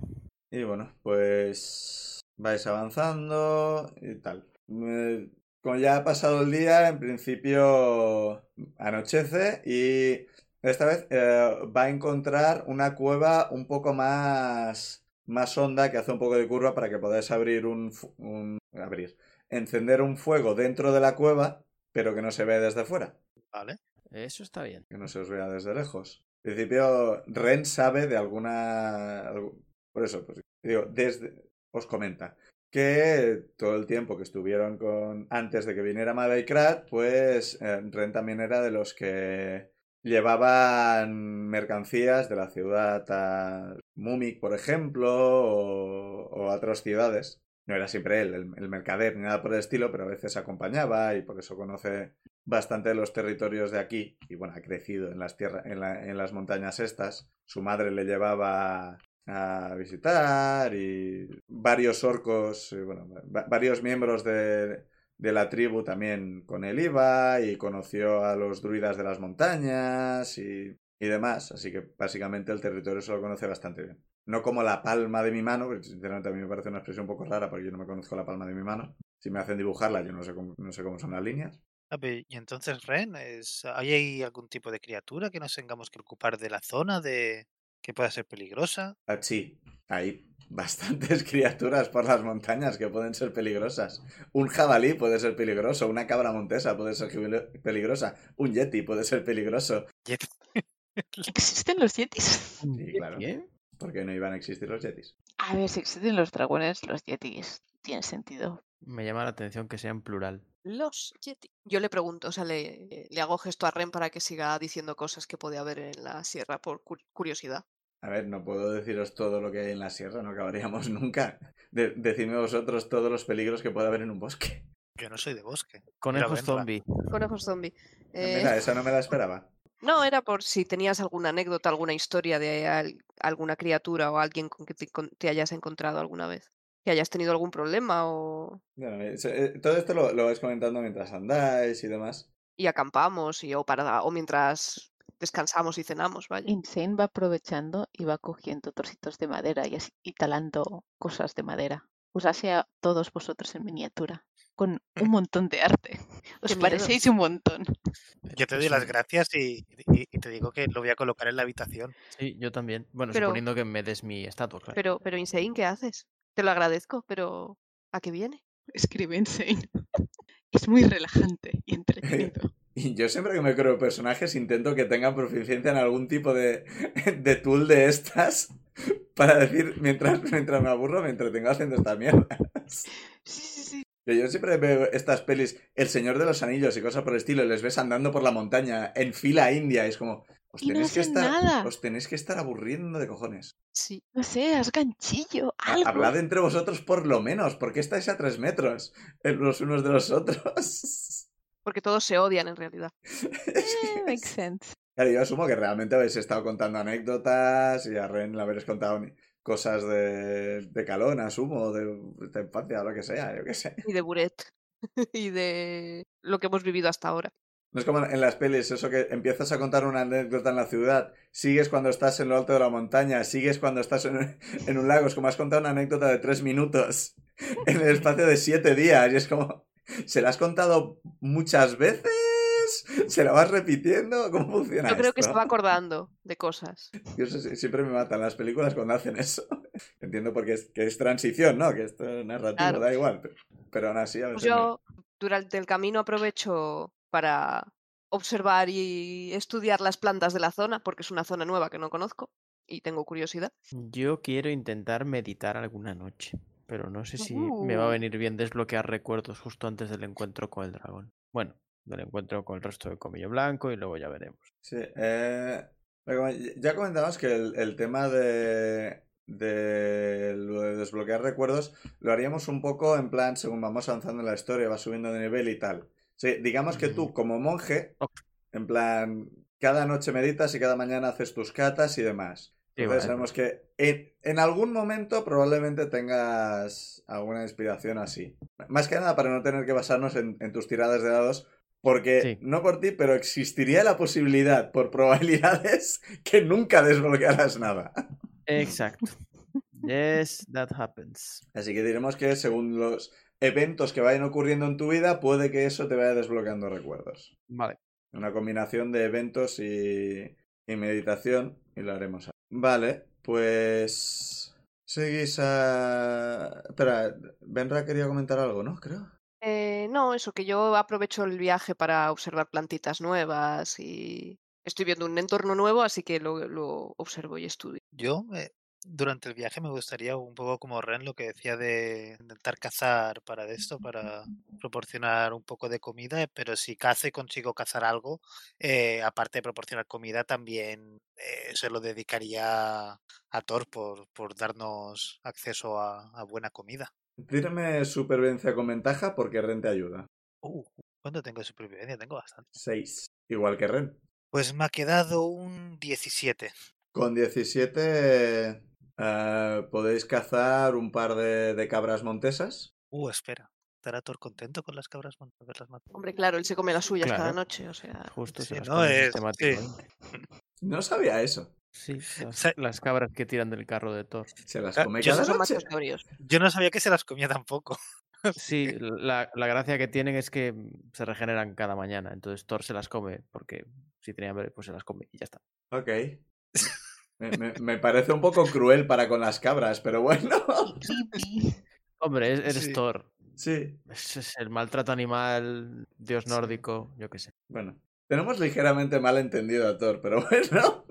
Y bueno, pues vais avanzando y tal. Eh, Como ya ha pasado el día, en principio anochece y esta vez eh, va a encontrar una cueva un poco más, más honda que hace un poco de curva para que podáis abrir un, fu- un- abrir, encender un fuego dentro de la cueva, pero que no se vea desde fuera, Vale. Eso está bien. que no se os vea desde lejos. En principio, Ren sabe de alguna... algu- Por eso, pues digo, desde... os comenta que todo el tiempo que estuvieron con... antes de que viniera Mabel Krat, pues eh, Ren también era de los que llevaban mercancías de la ciudad a Mumik, por ejemplo, o, a otras ciudades. No era siempre él, el, mercader, ni nada por el estilo, pero a veces acompañaba y por eso conoce bastante los territorios de aquí. Y bueno, ha crecido en las, tierras, en, la- en las montañas estas. Su madre le llevaba a visitar y varios orcos, eh, bueno, va- varios miembros de, de la tribu también con él iba y conoció a los druidas de las montañas y, y demás. Así que básicamente el territorio se lo conoce bastante bien. No como la palma de mi mano, que sinceramente a mí me parece una expresión un poco rara porque yo no me conozco la palma de mi mano. Si me hacen dibujarla, yo no sé cómo, no sé cómo son las líneas. A ver, y entonces, Ren, es, ¿hay ahí algún tipo de criatura que nos tengamos que ocupar de la zona de que pueda ser peligrosa? Ah, sí, hay bastantes criaturas por las montañas que pueden ser peligrosas. Un jabalí puede ser peligroso, una cabra montesa puede ser peligrosa, un yeti puede ser peligroso. ¿Existen los yetis? Sí, claro. ¿Por qué no iban a existir los yetis? A ver, si existen los dragones, los yetis. Tiene sentido. Me llama la atención que sea en plural. Los Yeti. Yo le pregunto, o sea, le, le hago gesto a Ren para que siga diciendo cosas que puede haber en la sierra por cu- curiosidad. A ver, no puedo deciros todo lo que hay en la sierra, no acabaríamos nunca. De- decidme vosotros todos los peligros que puede haber en un bosque. Yo no soy de bosque. Conejos zombie. Conejos zombie. Eh, Mira, esa no me la esperaba. no, era por si tenías alguna anécdota, alguna historia de al- alguna criatura o alguien con que te, con- te hayas encontrado alguna vez. Que hayas tenido algún problema o... Bueno, eh, todo esto lo, lo vais comentando mientras andáis y demás. Y acampamos y, o, para, o mientras descansamos y cenamos, vaya. Insane va aprovechando y va cogiendo trocitos de madera y, así, y talando cosas de madera. Os hace a todos vosotros en miniatura, con un montón de arte. Os Qué miedo. parecéis un montón. Yo te doy las gracias y, y- y te digo que lo voy a colocar en la habitación. Sí, yo también. Bueno, Pero- suponiendo que me des mi estatua, claro. Pero, pero Insane, ¿qué haces? Te lo agradezco, pero ¿a qué viene? Escribe Insane. Es muy relajante y entretenido. Y yo siempre que me creo personajes intento que tengan proficiencia en algún tipo de, de tool de estas para decir, mientras, mientras me aburro, me entretengo haciendo estas mierdas. Sí, sí, sí. Que Yo siempre veo estas pelis, El Señor de los Anillos y cosas por el estilo, y les ves andando por la montaña en fila india, y es como, os no tenéis que estar, nada. os tenéis que estar aburriendo de cojones. Sí. No sé, haz ganchillo, algo. Hablad entre vosotros por lo menos, ¿por qué estáis a tres metros eh, los unos de los otros? Porque todos se odian en realidad. Que Eh, makes es- sense. Claro, yo asumo que realmente habéis estado contando anécdotas y a Ren le habréis contado cosas de, de Calón, asumo, de, de infancia lo que sea, yo qué sé. Y de Buret. y de lo que hemos vivido hasta ahora. No es como en las pelis, eso que empiezas a contar una anécdota en la ciudad, sigues cuando estás en lo alto de la montaña, sigues cuando estás en, en un lago, es como has contado una anécdota de tres minutos en el espacio de siete días, y es como, ¿se la has contado muchas veces? ¿Se la vas repitiendo? ¿Cómo funciona Yo creo que se va acordando de cosas. Yo sé, siempre me matan las películas cuando hacen eso. Entiendo porque es, que es transición, ¿no? Que esto es narrativo, Claro. da igual. Pero, pero aún así a Pues veces me- yo durante el camino aprovecho para observar y estudiar las plantas de la zona, porque es una zona nueva que no conozco y tengo curiosidad. Yo quiero intentar meditar alguna noche, pero no sé si me va a Uh. venir bien desbloquear recuerdos justo antes del encuentro con el dragón. Bueno, del encuentro con el resto del comillo blanco y luego ya veremos. Sí, eh, ya- comentamos que el, el tema de, de lo de desbloquear recuerdos lo haríamos un poco en plan según vamos avanzando en la historia, va subiendo de nivel y tal. Sí, digamos que tú Ujú. como monje, en plan, cada noche meditas y cada mañana haces tus catas y demás. Entonces sabemos que en, en algún momento probablemente tengas alguna inspiración así. Más que nada para no tener que basarnos en, en tus tiradas de dados, porque Sí. no por ti, pero existiría la posibilidad, por probabilidades, que nunca desbloquearas nada. Exacto. Yes, that happens. Así que diremos que según los eventos que vayan ocurriendo en tu vida, puede que eso te vaya desbloqueando recuerdos. Vale. Una combinación de eventos y, y meditación y lo haremos. Vale, pues... Seguís a... Espera, Benra quería comentar algo, ¿no? Creo. Eh, no, eso, que yo aprovecho el viaje para observar plantitas nuevas y Estoy viendo un entorno nuevo, así que lo, lo observo y estudio. Yo, eh, durante el viaje, me gustaría un poco como Ren lo que decía de intentar cazar para esto, para proporcionar un poco de comida, pero si cazo y consigo cazar algo, eh, aparte de proporcionar comida, también eh, se lo dedicaría a Thor por, por darnos acceso a, a buena comida. Tírame supervivencia con ventaja porque Ren te ayuda. Uh, ¿Cuánto tengo de supervivencia? Tengo bastante. 6. Igual que Ren. Pues me ha quedado un 17. Con 17 eh, podéis cazar un par de, de cabras montesas. Uh, espera. ¿Estará Thor contento con las cabras mont- haberlas matado? Hombre, claro, él se come las suyas cada noche, o sea. Justo Sí, se las no, come es- sistemáticamente. No sabía eso. Sí, las, cabras que tiran del carro de Thor. Se las Ah, come yo cada noche. Yo no sabía que se las comía tampoco. Sí, la, la gracia que tienen es que se regeneran cada mañana. Entonces Thor se las come porque si tenía hambre, pues se las come y ya está. Ok. Me, me- me parece un poco cruel para con las cabras, pero bueno. Hombre, es- eres Sí. Thor. Sí, Es, es el maltrato animal, dios nórdico, yo qué sé. bueno. Tenemos ligeramente mal entendido a Thor, pero bueno.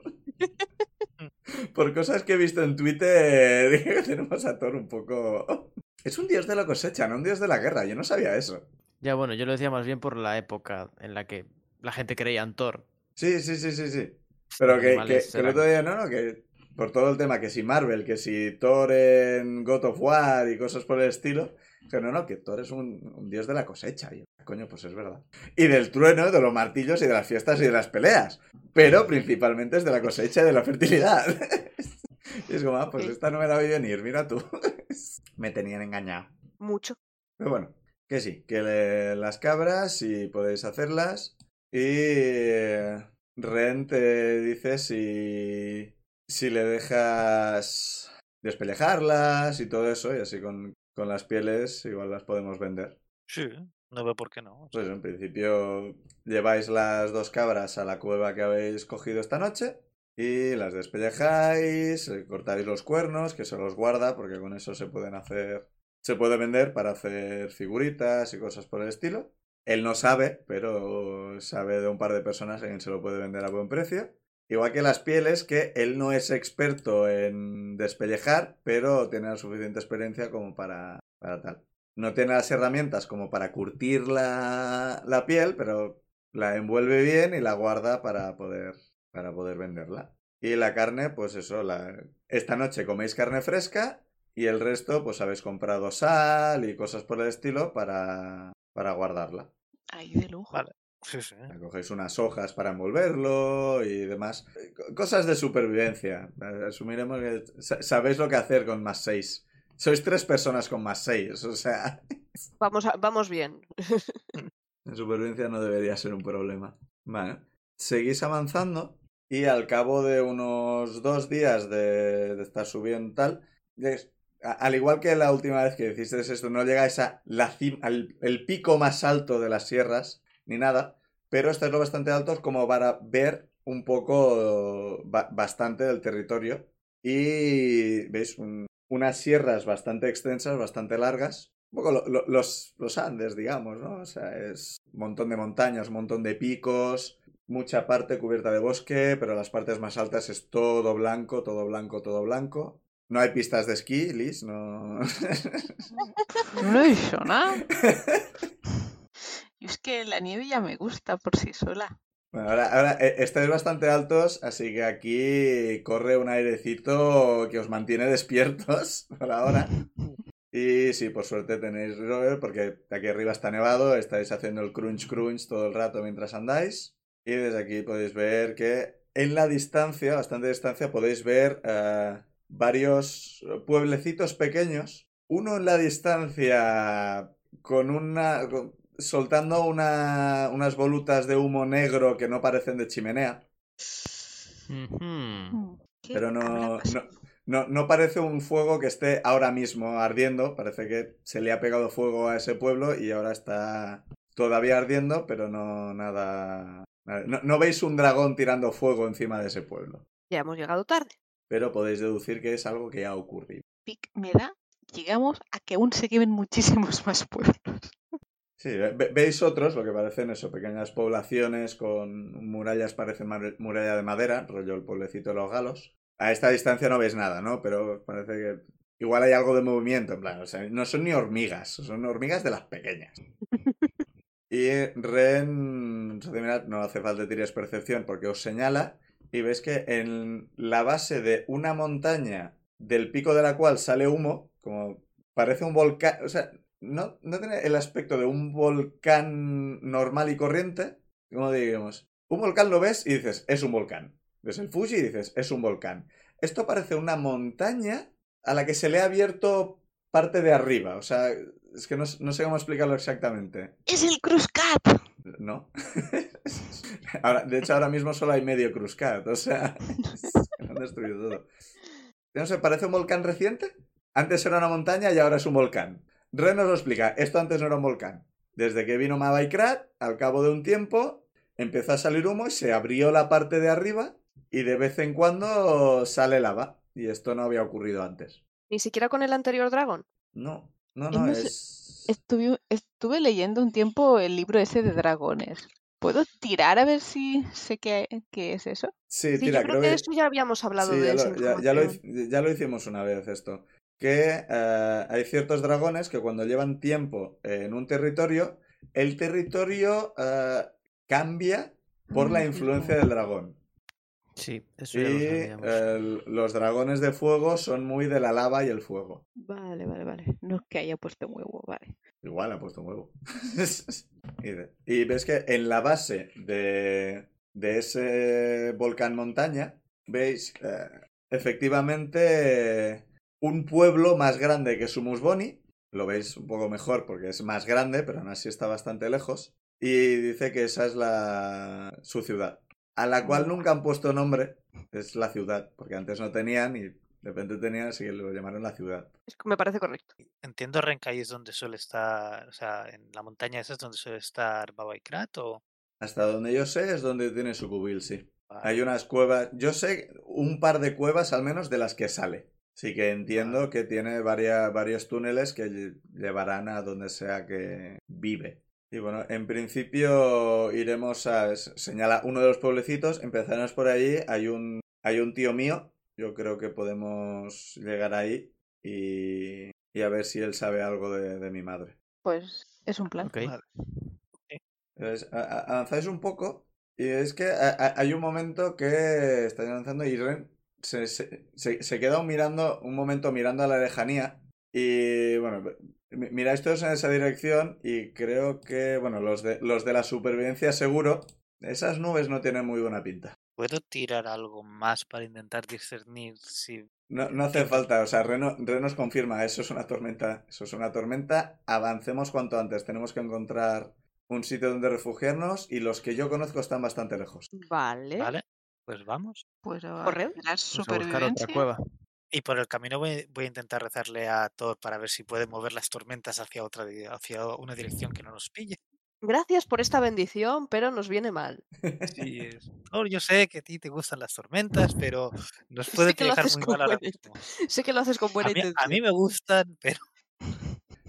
Por cosas que he visto en Twitter, dije que tenemos a Thor un poco... Es un dios de la cosecha, no un dios de la guerra. Yo no sabía eso. Ya bueno, yo lo decía más bien por la época en la que la gente creía en Thor. Sí, sí, sí, sí, sí. Pero que, que, el otro día, no, no, que por todo el tema, que si Marvel, que si Thor en God of War y cosas por el estilo, que no, no, que Thor es un, un dios de la cosecha. Y coño, pues es verdad. Y del trueno, de los martillos y de las fiestas y de las peleas. Pero principalmente es de la cosecha y de la fertilidad. y es como, ah, pues esta no me la vi venir, mira tú. me tenían engañado. Mucho. Pero bueno, que sí, que le- las cabras, si podéis hacerlas. Y eh, Ren te dice si, si le dejas despellejarlas y todo eso, y así con, con las pieles igual las podemos vender. Sí, no veo por qué no. Pues en principio lleváis las dos cabras a la cueva que habéis cogido esta noche y las despellejáis, eh, cortáis los cuernos, que se los guarda porque con eso se pueden hacer, se puede vender para hacer figuritas y cosas por el estilo. Él no sabe, pero sabe de un par de personas a quien se lo puede vender a buen precio. Igual que las pieles, que él no es experto en despellejar, pero tiene la suficiente experiencia como para, para tal. No tiene las herramientas como para curtir la, la piel, pero la envuelve bien y la guarda para poder, para poder venderla. Y la carne, pues eso, la... esta noche coméis carne fresca y el resto, pues habéis comprado sal y cosas por el estilo para, para guardarla. Ay, de lujo. Vale. Sí, sí. Cogéis unas hojas para envolverlo y demás. Eh, co- Cosas de supervivencia. Eh, Asumiremos que sa- sabéis lo que hacer con más 6. Sois tres personas con más 6. O sea, Vamos, a- vamos bien. en supervivencia no debería ser un problema. Vale. Seguís avanzando y al cabo de unos dos días de, de estar subiendo tal, al igual que la última vez que hicisteis esto, no llegáis a al el pico más alto de las sierras ni nada, pero estáis lo bastante altos como para ver un poco ba- bastante del territorio y veis un- unas sierras bastante extensas, bastante largas, un poco lo- lo- los, los Andes, digamos, ¿no? O sea, es un montón de montañas, un montón de picos, mucha parte cubierta de bosque, pero las partes más altas es todo blanco, todo blanco, todo blanco. No hay pistas de esquí, Liz, no. No he dicho nada. Y es que la nieve ya me gusta por sí sola. Bueno, ahora, ahora eh, estáis bastante altos, así que aquí corre un airecito que os mantiene despiertos por ahora. Y sí, por suerte tenéis rover, porque aquí arriba está nevado, estáis haciendo el crunch crunch todo el rato mientras andáis. Y desde aquí podéis ver que en la distancia, bastante distancia, podéis ver eh, varios pueblecitos pequeños. Uno en la distancia con una... con- soltando una- unas volutas de humo negro que no parecen de chimenea. Mm, ¿Qué Pero no, no, no, no parece un fuego que esté ahora mismo ardiendo. Parece que se le ha pegado fuego a ese pueblo y ahora está todavía ardiendo, pero no nada. nada- No, no veis un dragón tirando fuego encima de ese pueblo. Ya hemos llegado tarde. Pero podéis deducir que es algo que ha ocurrido. Pic me da, llegamos a que aún se quemen muchísimos más pueblos. Sí, ve- veis otros, lo que parecen eso, pequeñas poblaciones con murallas, parecen muralla de madera, rollo el pueblecito de los galos. A esta distancia no veis nada, ¿no? Pero parece que igual hay algo de movimiento, en plan, o sea, no son ni hormigas, son hormigas de las pequeñas. Y Ren, no hace falta que tires percepción porque os señala y ves que en la base de una montaña del pico de la cual sale humo, como parece un volcán, o sea, no, no tiene el aspecto de un volcán normal y corriente, como diríamos. Un volcán lo ves y dices, es un volcán. Ves el Fuji y dices, es un volcán. Esto parece una montaña a la que se le ha abierto parte de arriba. O sea, es que no, no sé cómo explicarlo exactamente. ¡Es el Cruzcat! No. ahora, de hecho, ahora mismo solo hay medio Cruzcat. O sea, lo han destruido todo. No sé, ¿parece un volcán reciente? Antes era una montaña y ahora es un volcán. Ren nos lo explica. Esto antes no era un volcán. Desde que vino Mabaikrat, al cabo de un tiempo, empezó a salir humo y se abrió la parte de arriba y de vez en cuando sale lava. Y esto no había ocurrido antes. Ni siquiera con el anterior dragón. No, no, no, es... Estuve, estuve leyendo un tiempo el libro ese de dragones. ¿Puedo tirar a ver si sé qué, qué es eso? Sí, Sí, tira, yo creo que de eso ya habíamos hablado Sí, de ya lo, ya- ya lo ya lo hicimos una vez esto. Que eh, hay ciertos dragones que cuando llevan tiempo en un territorio, el territorio eh, cambia por la Ah, influencia del dragón. Sí, eso Y ya lo sabíamos. el- los dragones de fuego son muy de la lava y el fuego. Vale, vale, vale. No es que haya puesto un huevo, vale. Igual ha puesto un huevo. y, de- y ves que en la base de, de ese volcán montaña, veis eh, efectivamente un pueblo más grande que Sumusboni. Lo veis un poco mejor porque es más grande, pero aún así está bastante lejos. Y dice que esa es la su ciudad. A la cual nunca han puesto nombre. Es la ciudad, porque antes no tenían y de repente tenían, así que lo llamaron la ciudad. Es que me parece correcto. Entiendo Renkai es donde suele estar, o sea, en la montaña esa es donde suele estar Babaikrat o... Hasta donde yo sé es donde tiene su cubil, sí. Vale. Hay unas cuevas, yo sé un par de cuevas al menos de las que sale. Sí que entiendo Vale. que tiene varia- varios túneles que lle- llevarán a donde sea que vive. Y bueno, en principio iremos a... Señala uno de los pueblecitos, empezaremos por ahí. Hay un, hay un tío mío, yo creo que podemos llegar ahí y, y a ver si él sabe algo de, de mi madre. Pues es un plan. Ok. Vale. Entonces, a- a- avanzáis un poco y es que a- a- hay un momento que estáis avanzando y Ren se, se, se- se queda un, mirando, un momento mirando a la lejanía y bueno, miráis todos en esa dirección y creo que, bueno, los de, los de la supervivencia seguro, esas nubes no tienen muy buena pinta. ¿Puedo tirar algo más para intentar discernir si... No, no hace falta, o sea, Ren, no- Ren nos confirma, eso es una tormenta, eso es una tormenta, avancemos cuanto antes, tenemos que encontrar un sitio donde refugiarnos y los que yo conozco están bastante lejos. Vale. Vale, pues vamos. Pues a Corred. La Pues a buscar supervivencia. otra cueva. Y por el camino voy, voy a intentar rezarle a Thor para ver si puede mover las tormentas hacia otra hacia una dirección que no nos pille. Gracias por esta bendición, pero nos viene mal. Sí, es- Thor, yo sé que a ti te gustan las tormentas, pero nos puede que lo dejar muy mal ahora mismo. Sé que lo haces con buena A mí, a intención. mí me gustan, pero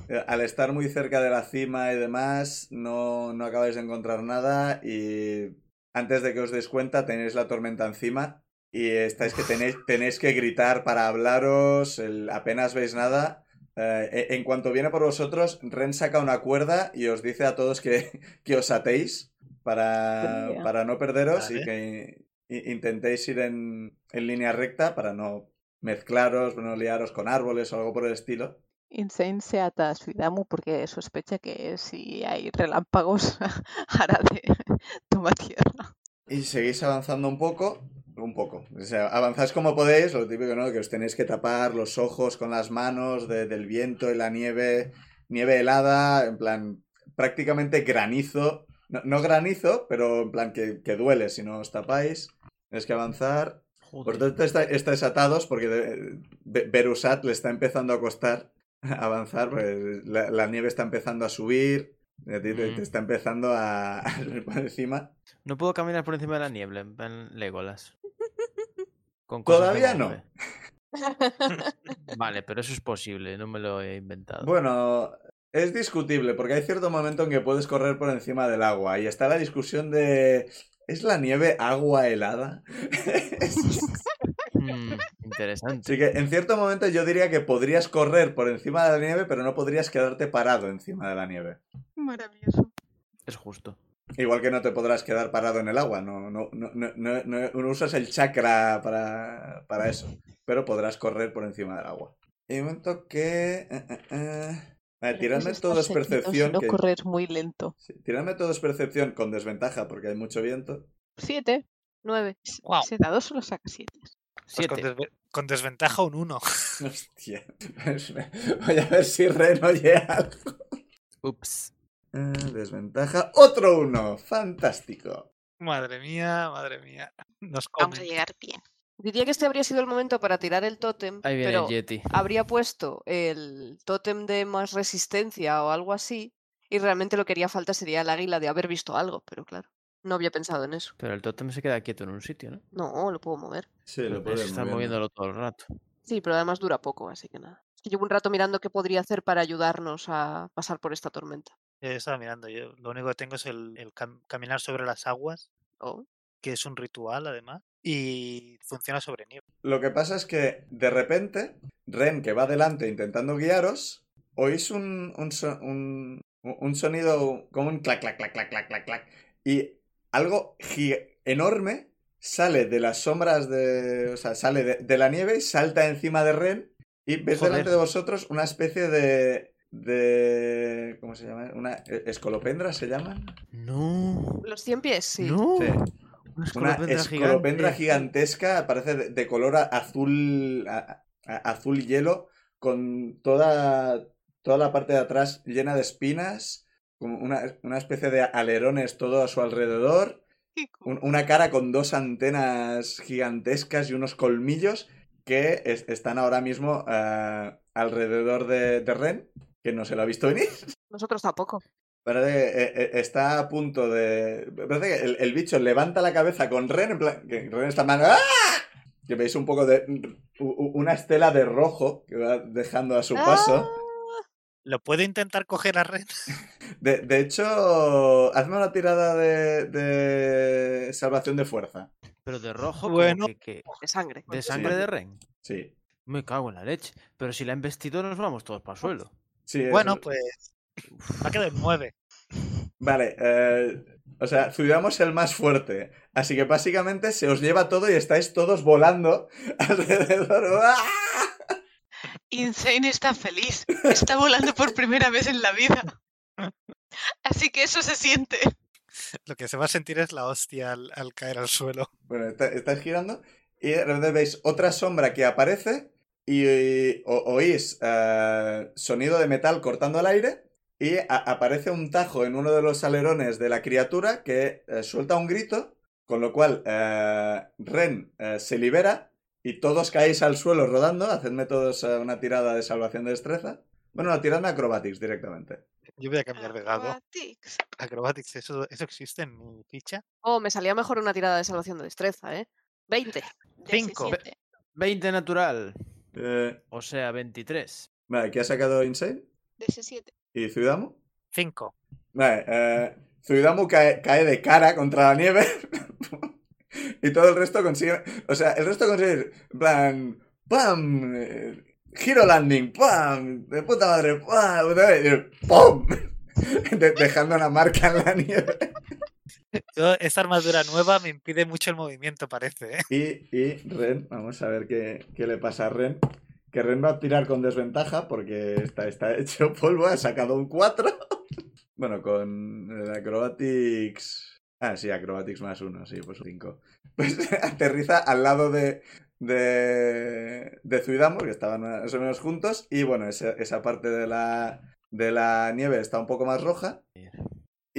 Eh, Al estar muy cerca de la cima y demás, no, no acabáis de encontrar nada y antes de que os deis cuenta tenéis la tormenta encima y estáis que tenéis, tenéis que gritar para hablaros, el- apenas veis nada. Eh, en cuanto viene por vosotros, Ren saca una cuerda y os dice a todos que, que os atéis para, para no perderos y que i- intentéis ir en, en línea recta para no mezclaros, no liaros con árboles o algo por el estilo. Insane se ata a Suidamu porque sospecha que si hay relámpagos hará de toma tierra. Y seguís avanzando un poco, un poco. O sea, avanzáis como podéis, lo típico, ¿no? Que os tenéis que tapar los ojos con las manos de- del viento y la nieve, nieve helada, en plan, prácticamente granizo. No, no granizo, pero en plan que, que duele si no os tapáis. Tenéis que avanzar. Por Joder. tanto, está- estáis atados porque de- Be- Berusat le está empezando a costar avanzar, pues la, la nieve está empezando a subir, te, te Mm. está empezando a, a por encima. No puedo caminar por encima de la niebla, en Legolas. Con Todavía no. Vale, pero eso es posible, no me lo he inventado. Bueno, Es discutible, porque hay cierto momento en que puedes correr por encima del agua. Y está la discusión de. ¿Es la nieve agua helada? Mm, interesante. Así que en cierto momento yo diría que podrías correr por encima de la nieve, pero no podrías quedarte parado encima de la nieve. Maravilloso. Es justo. Igual que no te podrás quedar parado en el agua, no, no, no, no, no- no- usas el chakra para, para eso, pero podrás correr por encima del agua. Y un momento que... eh, eh, eh. A ver, tiradme Pues todo es estar seguidos, percepción. No que- correr muy lento. sí, tiradme todo es percepción con desventaja porque hay mucho viento. Siete. 9. Wow. Ese dado solo saca siete. Pues con, Siete. desve- con desventaja un 1. Hostia. Voy a ver si Ren oye algo. Ups. Desventaja. Otro uno. Fantástico. Madre mía, madre mía. Nos Vamos a llegar bien. Diría que este habría sido el momento para tirar el tótem, Ahí viene pero el Yeti. habría puesto el tótem de más resistencia o algo así, y realmente lo que haría falta sería el águila de haber visto algo, pero claro, no había pensado en eso. Pero el tótem se queda quieto en un sitio, ¿no? No, lo puedo mover. Sí, lo Pues puedes está moviéndolo todo el rato. Sí, pero además dura poco, así que nada. Es que llevo un rato mirando qué podría hacer para ayudarnos a pasar por esta tormenta. Yo estaba mirando, yo lo único que tengo es el, el cam- caminar sobre las aguas, Oh, que es un ritual además, y funciona sobre nieve. Lo que pasa es que de repente, Ren, que va adelante intentando guiaros, oís un, un, so- un- un sonido como un clac, clac, clac, clac, clac, clac, clac. Y algo enorme sale de las sombras de. O sea, sale de, de la nieve, salta encima de Ren y ves Joder. delante de vosotros una especie de. De. ¿Cómo se llama? ¿Una e- escolopendra se llaman? No. Los 100 pies, sí. No. Sí. Una Una escolopendra escolopendra gigante. gigantesca, parece de, de color azul, a- a- azul hielo, con toda, toda la parte de atrás llena de espinas, como una, una especie de alerones todo a su alrededor, un- una cara con dos antenas gigantescas y unos colmillos que es- están ahora mismo eh, alrededor de, de Ren, que no se lo ha visto venir. Nosotros tampoco. Parece que eh, eh, está a punto de. Parece que el, el bicho levanta la cabeza con Ren, en plan. Que Ren está en plan, ¡Ah! Que veis un poco de. Una estela de rojo que va dejando a su paso. ¿Lo puedo intentar coger a Ren? De, de hecho, hazme una tirada de, de salvación de fuerza. Pero de rojo, Bueno. que- que- De sangre. de sangre de Ren. Sí. Me cago en la leche. Pero si la han vestido, nos vamos todos para el suelo. Sí Bueno, pues ha quedado en 9. Vale, eh, o sea, Zuidamo es el más fuerte. Así que básicamente se os lleva todo y estáis todos volando alrededor. ¡Ah! Insane está feliz. Está volando por primera vez en la vida. Así que eso se siente. Lo que se va a sentir es la hostia al, al caer al suelo. Bueno, está- estáis girando y de repente veis otra sombra que aparece y o- oís eh, sonido de metal cortando el aire y a- aparece un tajo en uno de los alerones de la criatura que eh, suelta un grito, con lo cual eh, Ren eh, se libera y todos caéis al suelo rodando. Hacedme todos eh, una tirada de salvación de destreza. Bueno, no, tiradme acrobatics directamente. Yo voy a cambiar de dado. Acrobatics. Acrobatics, ¿eso, ¿eso existe en mi ficha? Oh, me salía mejor una tirada de salvación de destreza, ¿eh? 20. Cinco. 17. 20 natural. Eh, O sea, 23. vale, ¿qué ha sacado Insane? 17. ¿Y Ciudadamo? 5. Vale, eh, Zuidamu cae, cae de cara contra la nieve y todo el resto consigue... O sea, el resto consigue... Plan... ¡Pam! eh, Giro landing, ¡pam! De puta madre, ¡pam! De- dejando una marca en la nieve. Esta armadura nueva me impide mucho el movimiento, parece. ¿eh? Y, y Ren, vamos a ver qué, qué le pasa a Ren. Que Ren va a tirar con desventaja porque está, está hecho polvo, ha sacado un 4. Bueno, con el Acrobatics. Ah, sí, Acrobatics más uno, sí, pues 5. Pues aterriza al lado de. de. de Zuidamo, que estaban más o menos juntos. Y bueno, esa, esa parte de la. de la nieve está un poco más roja.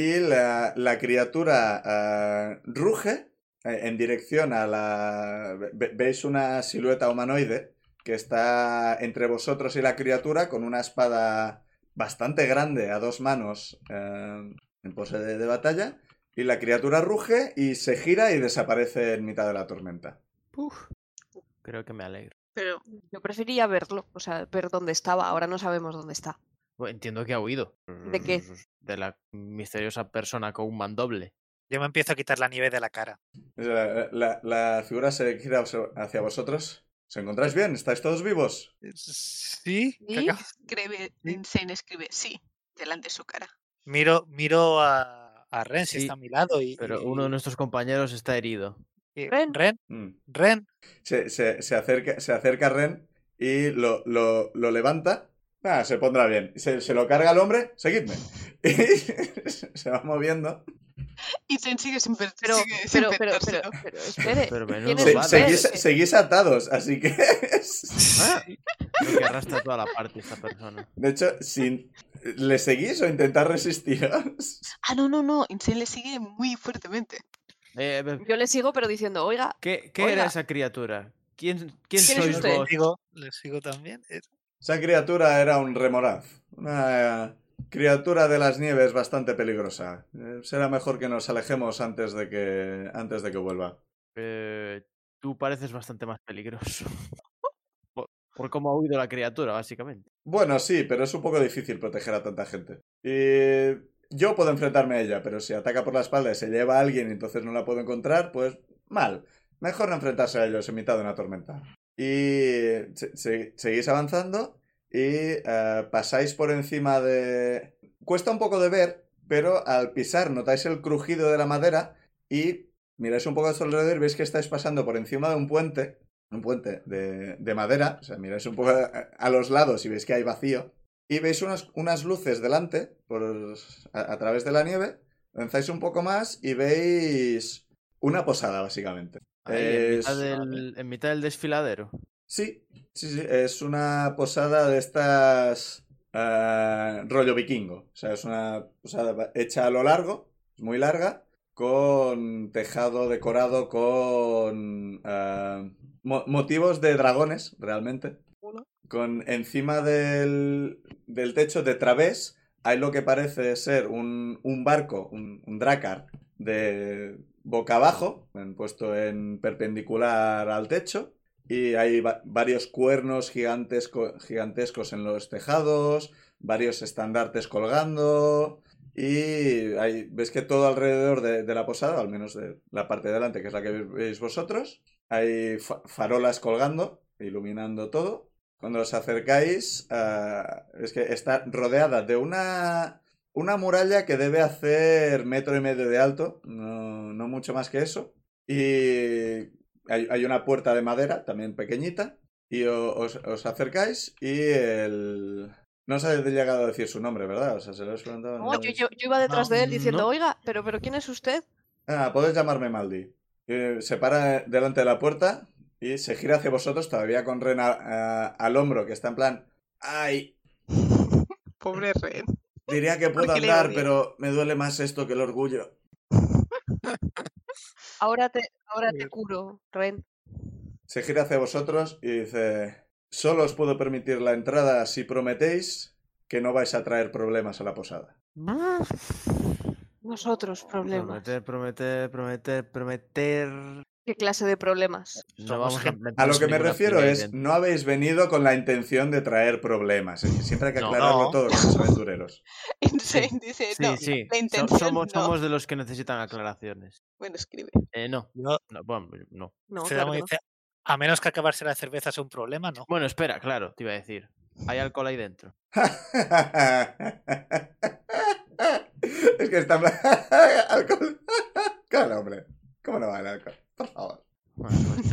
Y la, la criatura ah, ruge eh, en dirección a la... ve- ve- Veis una silueta humanoide que está entre vosotros y la criatura con una espada bastante grande a dos manos eh, en pose de, de batalla. Y la criatura ruge y se gira y desaparece en mitad de la tormenta. Uf. Creo que me alegro. Pero Yo prefería verlo, o sea, ver dónde estaba. Ahora no sabemos dónde está. Entiendo que ha huido. ¿De qué? De la misteriosa persona con un mandoble. Yo me empiezo a quitar la nieve de la cara. La, la- la figura se gira hacia vosotros. ¿Os encontráis bien? ¿Estáis todos vivos? Sí. ¿Sí? Escribe, escribe sí, delante de su cara. Miro, miro a, a Ren si Sí, está a mi lado y. Pero y- uno de nuestros compañeros está herido. y- Ren. Ren, Mm. Ren. Se, se- se acerca, se acerca a Ren y lo, lo- lo levanta. Ah, se pondrá bien. Se, se lo carga al hombre. Seguidme. Y se va moviendo. Insane sigue sin, per- Pero, sigue sin pero, pero, pero, pero, espere. Pero ¿quién menudo es Se- vale. usted? seguís, Eh, seguís atados, así que. Ah, Creo que arrastra toda la parte esta persona. De hecho, sin... ¿le seguís o intentar resistiros? Ah, no, no, no. Insane le sigue muy fuertemente. Eh, eh, Yo le sigo, pero diciendo, oiga, ¿Qué, qué Oiga. era esa criatura? ¿Quién, quién ¿Quién es sois usted? vos? Sigo, les sigo también. Esa criatura era un remoraz. Una criatura de las nieves bastante peligrosa. Eh, será mejor que nos alejemos antes de que, antes de que vuelva. Eh, tú pareces bastante más peligroso. Por, por cómo ha huido la criatura, básicamente. Bueno, sí, pero es un poco difícil proteger a tanta gente. Y yo puedo enfrentarme a ella, pero si ataca por la espalda y se lleva a alguien y entonces no la puedo encontrar, pues mal. Mejor no enfrentarse a ellos en mitad de una tormenta. Y se- se- seguís avanzando y eh, pasáis por encima de... Cuesta un poco de ver, pero al pisar notáis el crujido de la madera y miráis un poco a su alrededor y veis que estáis pasando por encima de un puente, un puente de, de madera, o sea, miráis un poco a, a los lados y veis que hay vacío, y veis unas, unas luces delante, por, a, a través de la nieve, avanzáis un poco más y veis una posada, básicamente. Ahí, en, mitad Es- del, en mitad del desfiladero. Sí, sí, sí, es una posada de estas eh, rollo vikingo. O sea, es una posada hecha a lo largo, es muy larga, con tejado decorado con mo- motivos de dragones, realmente. Con encima del, del techo de través hay lo que parece ser un, un barco, un, un dracar, de boca abajo, puesto en perpendicular al techo. Y hay va- varios cuernos gigantesco- gigantescos en los tejados, varios estandartes colgando. Y hay- ves que todo alrededor de, la posada, al menos de la parte de delante, que es la que veis vosotros, hay fa- farolas colgando, iluminando todo. Cuando os acercáis, ah, es que está rodeada de una, una muralla que debe hacer metro y medio de alto, no, no mucho más que eso. Y hay, hay una puerta de madera, también pequeñita, y os, os acercáis y el... No os he llegado a decir su nombre, ¿verdad? O sea, se lo he preguntado. no, yo, es- yo, yo iba detrás No, de él diciendo, no. oiga, pero, pero ¿quién es usted? Ah, podéis llamarme Maldi. Eh, se para delante de la puerta y se gira hacia vosotros, todavía con Ren a- a- al hombro, que está en plan... ¡Ay! Pobre Ren. Diría que puedo andar, pero me duele más esto que el orgullo. Ahora te, ahora te curo, Ren. Se gira hacia vosotros y dice... Solo os puedo permitir la entrada si prometéis que no vais a traer problemas a la posada. Nosotros, problemas. Prometer, prometer, prometer, prometer. ¿Qué clase de problemas? No vamos a, lo que me refiero es, no habéis venido con la intención de traer problemas. Es que siempre hay que No. aclararlo No. todo con los aventureros. Insane dice, Sí, no, sí. la intención somos, no. somos de los que necesitan aclaraciones. Bueno, escribe. Eh, no. No, bueno, no. No, claro no. dice, a menos que acabarse la cerveza es un problema, no. Bueno, espera, claro, te iba a decir. Hay alcohol ahí dentro. es que está alcohol. Claro, hombre. ¿Cómo no va el alcohol? Por favor. Bueno, pues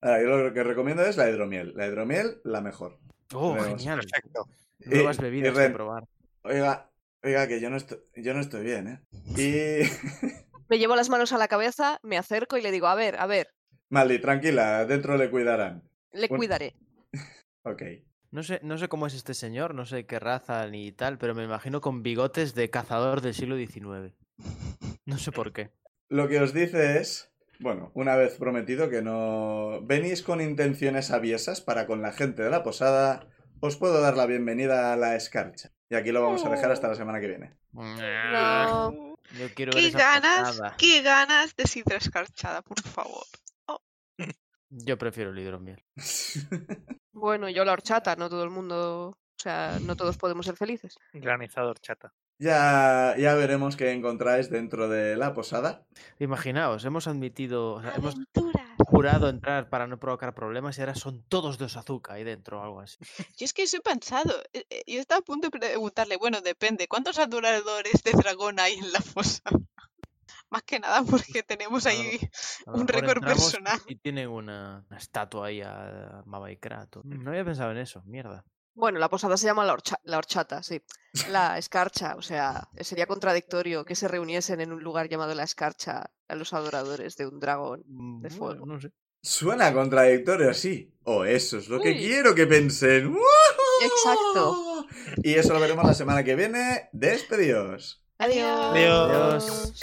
Ahora, yo lo que recomiendo es la hidromiel. La hidromiel, la mejor. Oh, Vemos. genial. Perfecto. Nuevas Y- bebidas que probar. Oiga, oiga, que yo no estoy, yo no estoy bien, ¿eh? Y... Me llevo las manos a la cabeza, me acerco y le digo, a ver, a ver, Maldi, tranquila, dentro le cuidarán. le Un- cuidaré. Ok. No sé, no sé cómo es este señor, no sé qué raza ni tal, pero me imagino con bigotes de cazador del siglo XIX. No sé por qué. Lo que os dice es, bueno, una vez prometido que no venís con intenciones aviesas para con la gente de la posada, os puedo dar la bienvenida a la escarcha. Y aquí lo vamos a dejar hasta la semana que viene. No. Yo quiero ver ¿Qué esa ganas? posada. ¿Qué ganas de sidra escarchada, por favor? Yo prefiero el hidromiel. Bueno, yo la horchata, no todo el mundo O sea, no todos podemos ser felices. Granizador chata. Ya, ya veremos qué encontráis dentro de la posada. Imaginaos, hemos admitido, o sea, hemos jurado entrar para no provocar problemas y ahora son todos de Osazuka ahí dentro o algo así. Yo es que eso he pensado. eh, eh, Yo estaba a punto de preguntarle, bueno, depende, ¿cuántos adoradores de dragón hay en la fosa? Más que nada porque tenemos A ahí A un récord personal. Y tienen una, una estatua ahí a Maba y Kratos. Mm, No había pensado en eso, mierda. Bueno, la posada se llama la, horcha- la horchata, sí. La escarcha, o sea, sería contradictorio que se reuniesen en un lugar llamado la escarcha a los adoradores de un dragón. De bueno, fuego. no sé. Suena contradictorio, sí. O eso es lo que quiero que pensen. Exacto. Y eso lo veremos la semana que viene. Despedidos. Adiós. Adiós.